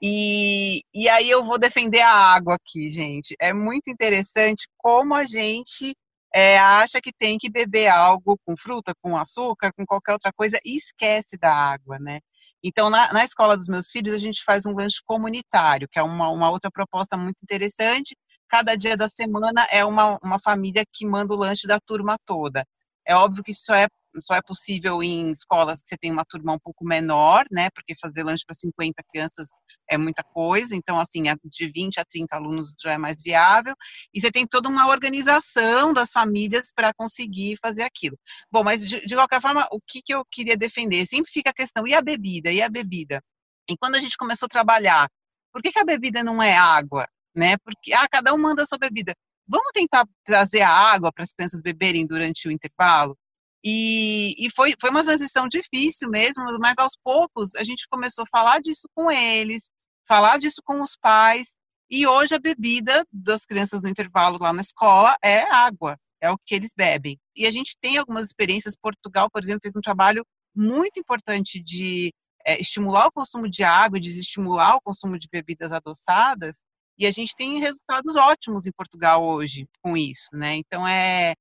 E, e aí eu vou defender a água aqui, gente. É muito interessante como a gente é, acha que tem que beber algo com fruta, com açúcar, com qualquer outra coisa e esquece da água, né? Então, na, na escola dos meus filhos, a gente faz um lanche comunitário, que é uma, uma outra proposta muito interessante. Cada dia da semana é uma, uma família que manda o lanche da turma toda. É óbvio que isso é só é possível em escolas que você tem uma turma um pouco menor, né? Porque fazer lanche para 50 crianças é muita coisa, então, assim, de 20 a 30 alunos já é mais viável. E você tem toda uma organização das famílias para conseguir fazer aquilo. Bom, mas de, de qualquer forma, o que, que eu queria defender? Sempre fica a questão: e a bebida? E a bebida? E quando a gente começou a trabalhar, por que, que a bebida não é água? Né? Porque ah, cada um manda a sua bebida. Vamos tentar trazer a água para as crianças beberem durante o intervalo? E, e foi, foi uma transição difícil mesmo, mas aos poucos a gente começou a falar disso com eles, falar disso com os pais, e hoje a bebida das crianças no intervalo lá na escola é água, é o que eles bebem. E a gente tem algumas experiências, Portugal, por exemplo, fez um trabalho muito importante de é, estimular o consumo de água desestimular o consumo de bebidas adoçadas, e a gente tem resultados ótimos em Portugal hoje com isso, né? Então é,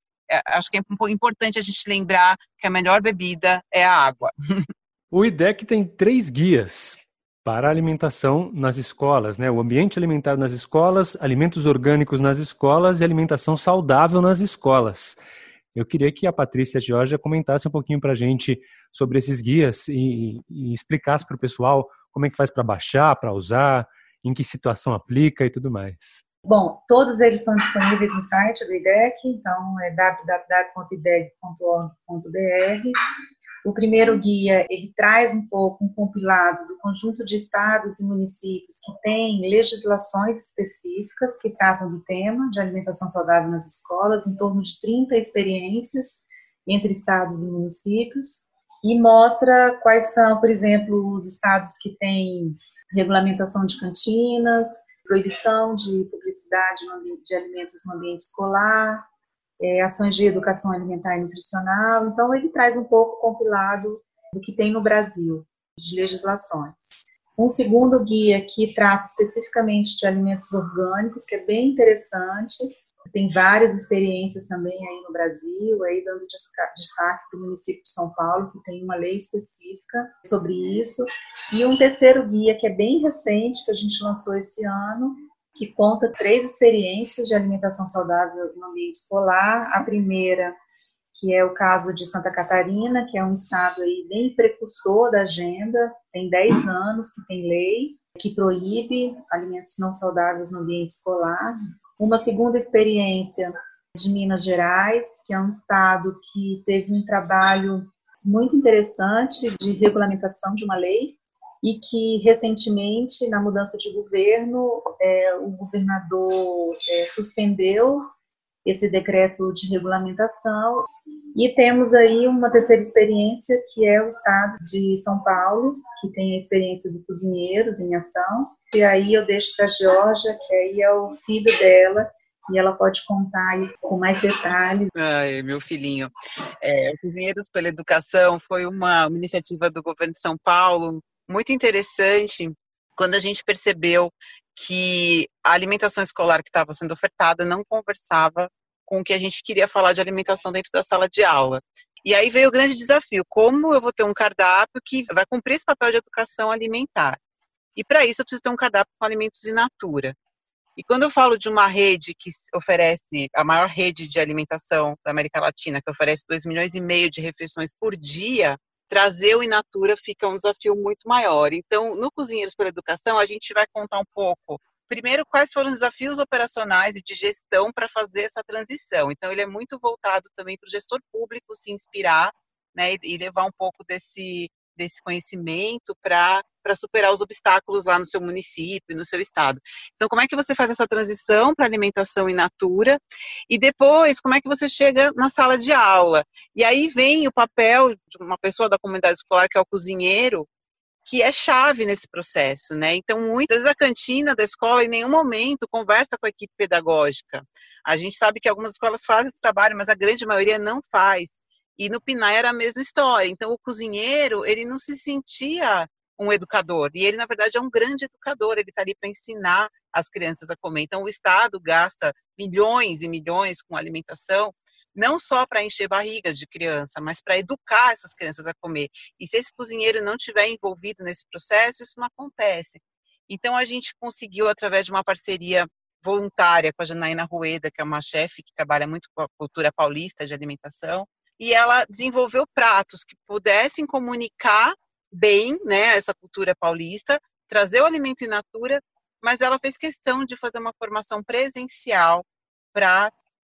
acho que é importante a gente lembrar que a melhor bebida é a água. O IDEC tem três guias para alimentação nas escolas, né? O ambiente alimentar nas escolas, alimentos orgânicos nas escolas e alimentação saudável nas escolas. Eu queria que a Patrícia Georgia comentasse um pouquinho para a gente sobre esses guias e, e explicasse para o pessoal como é que faz para baixar, para usar, em que situação aplica e tudo mais. Bom, todos eles estão disponíveis no site do IDEC, então é www.idec.org.br. O primeiro guia, ele traz um pouco um compilado do conjunto de estados e municípios que têm legislações específicas que tratam do tema de alimentação saudável nas escolas, em torno de 30 experiências entre estados e municípios, e mostra quais são, por exemplo, os estados que têm regulamentação de cantinas, proibição de publicidade de alimentos no ambiente escolar, é, ações de educação alimentar e nutricional. Então, ele traz um pouco compilado do que tem no Brasil, de legislações. Um segundo guia que trata especificamente de alimentos orgânicos, que é bem interessante, tem várias experiências também aí no Brasil, aí dando destaque para o município de São Paulo, que tem uma lei específica sobre isso. E um terceiro guia, que é bem recente, que a gente lançou esse ano, que conta três experiências de alimentação saudável no ambiente escolar. A primeira, que é o caso de Santa Catarina, que é um estado aí bem precursor da agenda, tem 10 anos que tem lei que proíbe alimentos não saudáveis no ambiente escolar. Uma segunda experiência de Minas Gerais, que é um estado que teve um trabalho muito interessante de regulamentação de uma lei e que recentemente, na mudança de governo, é, o governador é, suspendeu esse decreto de regulamentação. E temos aí uma terceira experiência, que é o estado de São Paulo, que tem a experiência do Cozinheiros em Ação, e aí eu deixo para a Georgia, que aí é o filho dela, e ela pode contar com mais detalhes. Ai, meu filhinho. É, Cozinheiros pela Educação foi uma, uma iniciativa do governo de São Paulo muito interessante quando a gente percebeu que a alimentação escolar que estava sendo ofertada não conversava com o que a gente queria falar de alimentação dentro da sala de aula. E aí veio o grande desafio: como eu vou ter um cardápio que vai cumprir esse papel de educação alimentar? E para isso eu preciso ter um cardápio com alimentos in natura. E quando eu falo de uma rede que oferece a maior rede de alimentação da América Latina, que oferece 2 milhões e meio de refeições por dia, trazer o Inatura fica um desafio muito maior. Então, no Cozinheiros pela Educação, a gente vai contar um pouco primeiro, quais foram os desafios operacionais e de gestão para fazer essa transição. Então, ele é muito voltado também para o gestor público se inspirar né, e levar um pouco desse, desse conhecimento para superar os obstáculos lá no seu município, no seu estado. Então, como é que você faz essa transição para alimentação in natura? E depois, como é que você chega na sala de aula? E aí vem o papel de uma pessoa da comunidade escolar, que é o cozinheiro, que é chave nesse processo, né? Então, muitas vezes a cantina da escola em nenhum momento conversa com a equipe pedagógica. A gente sabe que algumas escolas fazem esse trabalho, mas a grande maioria não faz. E no Pinai era a mesma história. Então, o cozinheiro, ele não se sentia um educador. E ele, na verdade, é um grande educador. Ele está ali para ensinar as crianças a comer. Então, o Estado gasta milhões e milhões com alimentação, não só para encher barrigas de criança, mas para educar essas crianças a comer. E se esse cozinheiro não estiver envolvido nesse processo, isso não acontece. Então a gente conseguiu através de uma parceria voluntária com a Janaína Rueda, que é uma chefe que trabalha muito com a cultura paulista de alimentação, e ela desenvolveu pratos que pudessem comunicar bem, né, essa cultura paulista, trazer o alimento in natura, mas ela fez questão de fazer uma formação presencial para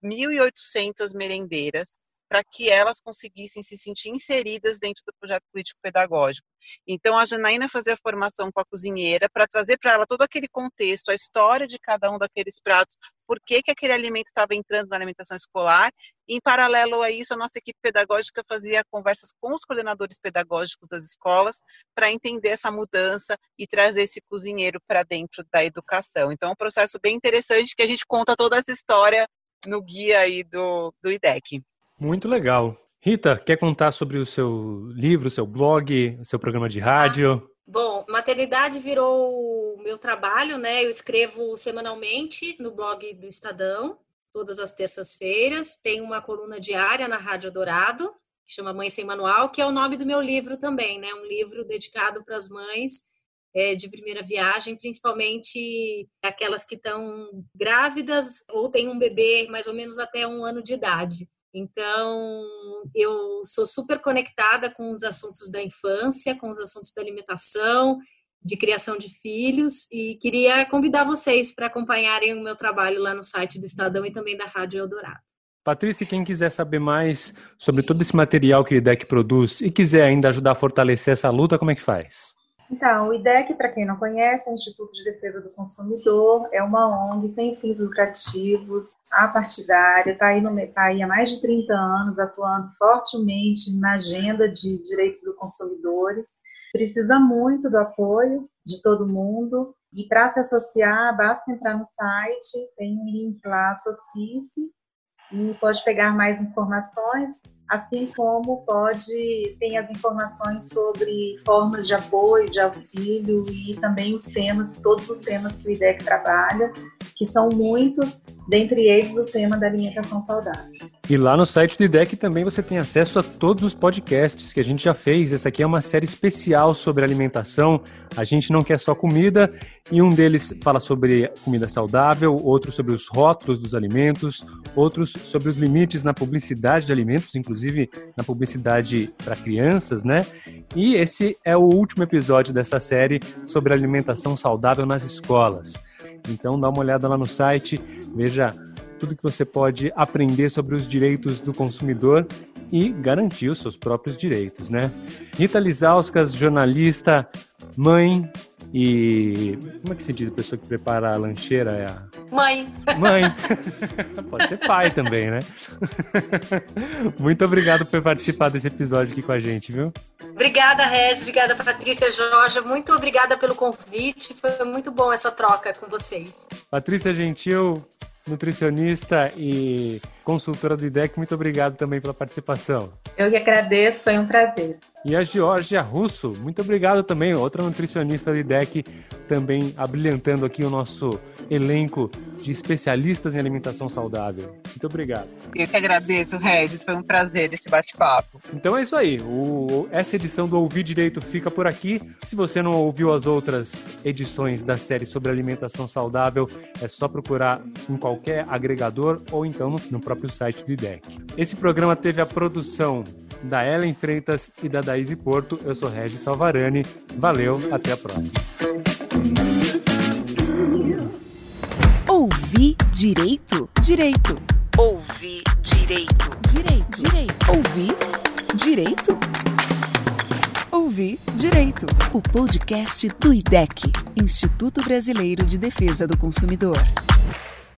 1.800 merendeiras para que elas conseguissem se sentir inseridas dentro do projeto político-pedagógico. Então, a Janaína fazia a formação com a cozinheira para trazer para ela todo aquele contexto, a história de cada um daqueles pratos, por que, que aquele alimento estava entrando na alimentação escolar. E, em paralelo a isso, a nossa equipe pedagógica fazia conversas com os coordenadores pedagógicos das escolas para entender essa mudança e trazer esse cozinheiro para dentro da educação. Então, é um processo bem interessante que a gente conta toda essa história no guia aí do, do IDEC. Muito legal. Rita, quer contar sobre o seu livro, seu blog, o seu programa de rádio? Ah, bom, maternidade virou meu trabalho, né? Eu escrevo semanalmente no blog do Estadão, todas as terças-feiras. Tem uma coluna diária na Rádio Dourado, que chama Mãe Sem Manual, que é o nome do meu livro também, né? Um livro dedicado para as mães é, de primeira viagem, principalmente aquelas que estão grávidas ou têm um bebê mais ou menos até um ano de idade. Então, eu sou super conectada com os assuntos da infância, com os assuntos da alimentação, de criação de filhos e queria convidar vocês para acompanharem o meu trabalho lá no site do Estadão e também da Rádio Eldorado. Patrícia, quem quiser saber mais sobre todo esse material que o IDEC produz e quiser ainda ajudar a fortalecer essa luta, como é que faz? Então, o IDEC, para quem não conhece, é o Instituto de Defesa do Consumidor, é uma ONG sem fins lucrativos, apartidária, está aí, tá aí há mais de 30 anos atuando fortemente na agenda de direitos dos consumidores. Precisa muito do apoio de todo mundo e para se associar, basta entrar no site, tem um link lá, associe-se e pode pegar mais informações assim como pode tem as informações sobre formas de apoio, de auxílio e também os temas, todos os temas que o IDEC trabalha, que são muitos, dentre eles o tema da alimentação saudável. E lá no site do IDEC também você tem acesso a todos os podcasts que a gente já fez. Essa aqui é uma série especial sobre alimentação. A gente não quer só comida, e um deles fala sobre comida saudável, outro sobre os rótulos dos alimentos, outros sobre os limites na publicidade de alimentos, inclusive na publicidade para crianças, né? E esse é o último episódio dessa série sobre alimentação saudável nas escolas. Então dá uma olhada lá no site, veja tudo que você pode aprender sobre os direitos do consumidor e garantir os seus próprios direitos, né? Rita Lizauskas, jornalista, mãe e como é que se diz a pessoa que prepara a lancheira? É a... Mãe. Mãe. Pode ser pai também, né? Muito obrigado por participar desse episódio aqui com a gente, viu? Obrigada, Regis. Obrigada, Patrícia Jorge. Muito obrigada pelo convite. Foi muito bom essa troca com vocês. Patrícia Gentil, nutricionista e consultora do IDEC, muito obrigado também pela participação. Eu que agradeço, foi um prazer. E a Georgia Russo, muito obrigado também, outra nutricionista do IDEC, também abrilhantando aqui o nosso elenco de especialistas em alimentação saudável. Muito obrigado. Eu que agradeço, Regis. Foi um prazer esse bate-papo. Então é isso aí. O, essa edição do Ouvir Direito fica por aqui. Se você não ouviu as outras edições da série sobre alimentação saudável, é só procurar em qualquer agregador ou então no, no próprio site do IDEC. Esse programa teve a produção da Ellen Freitas e da Daíse Porto. Eu sou Regis Salvarani. Valeu, até a próxima. Ouvir direito? Direito. Ouvir direito. Direito. Direito. Ouvir direito? Ouvir direito. O podcast do IDEC, Instituto Brasileiro de Defesa do Consumidor.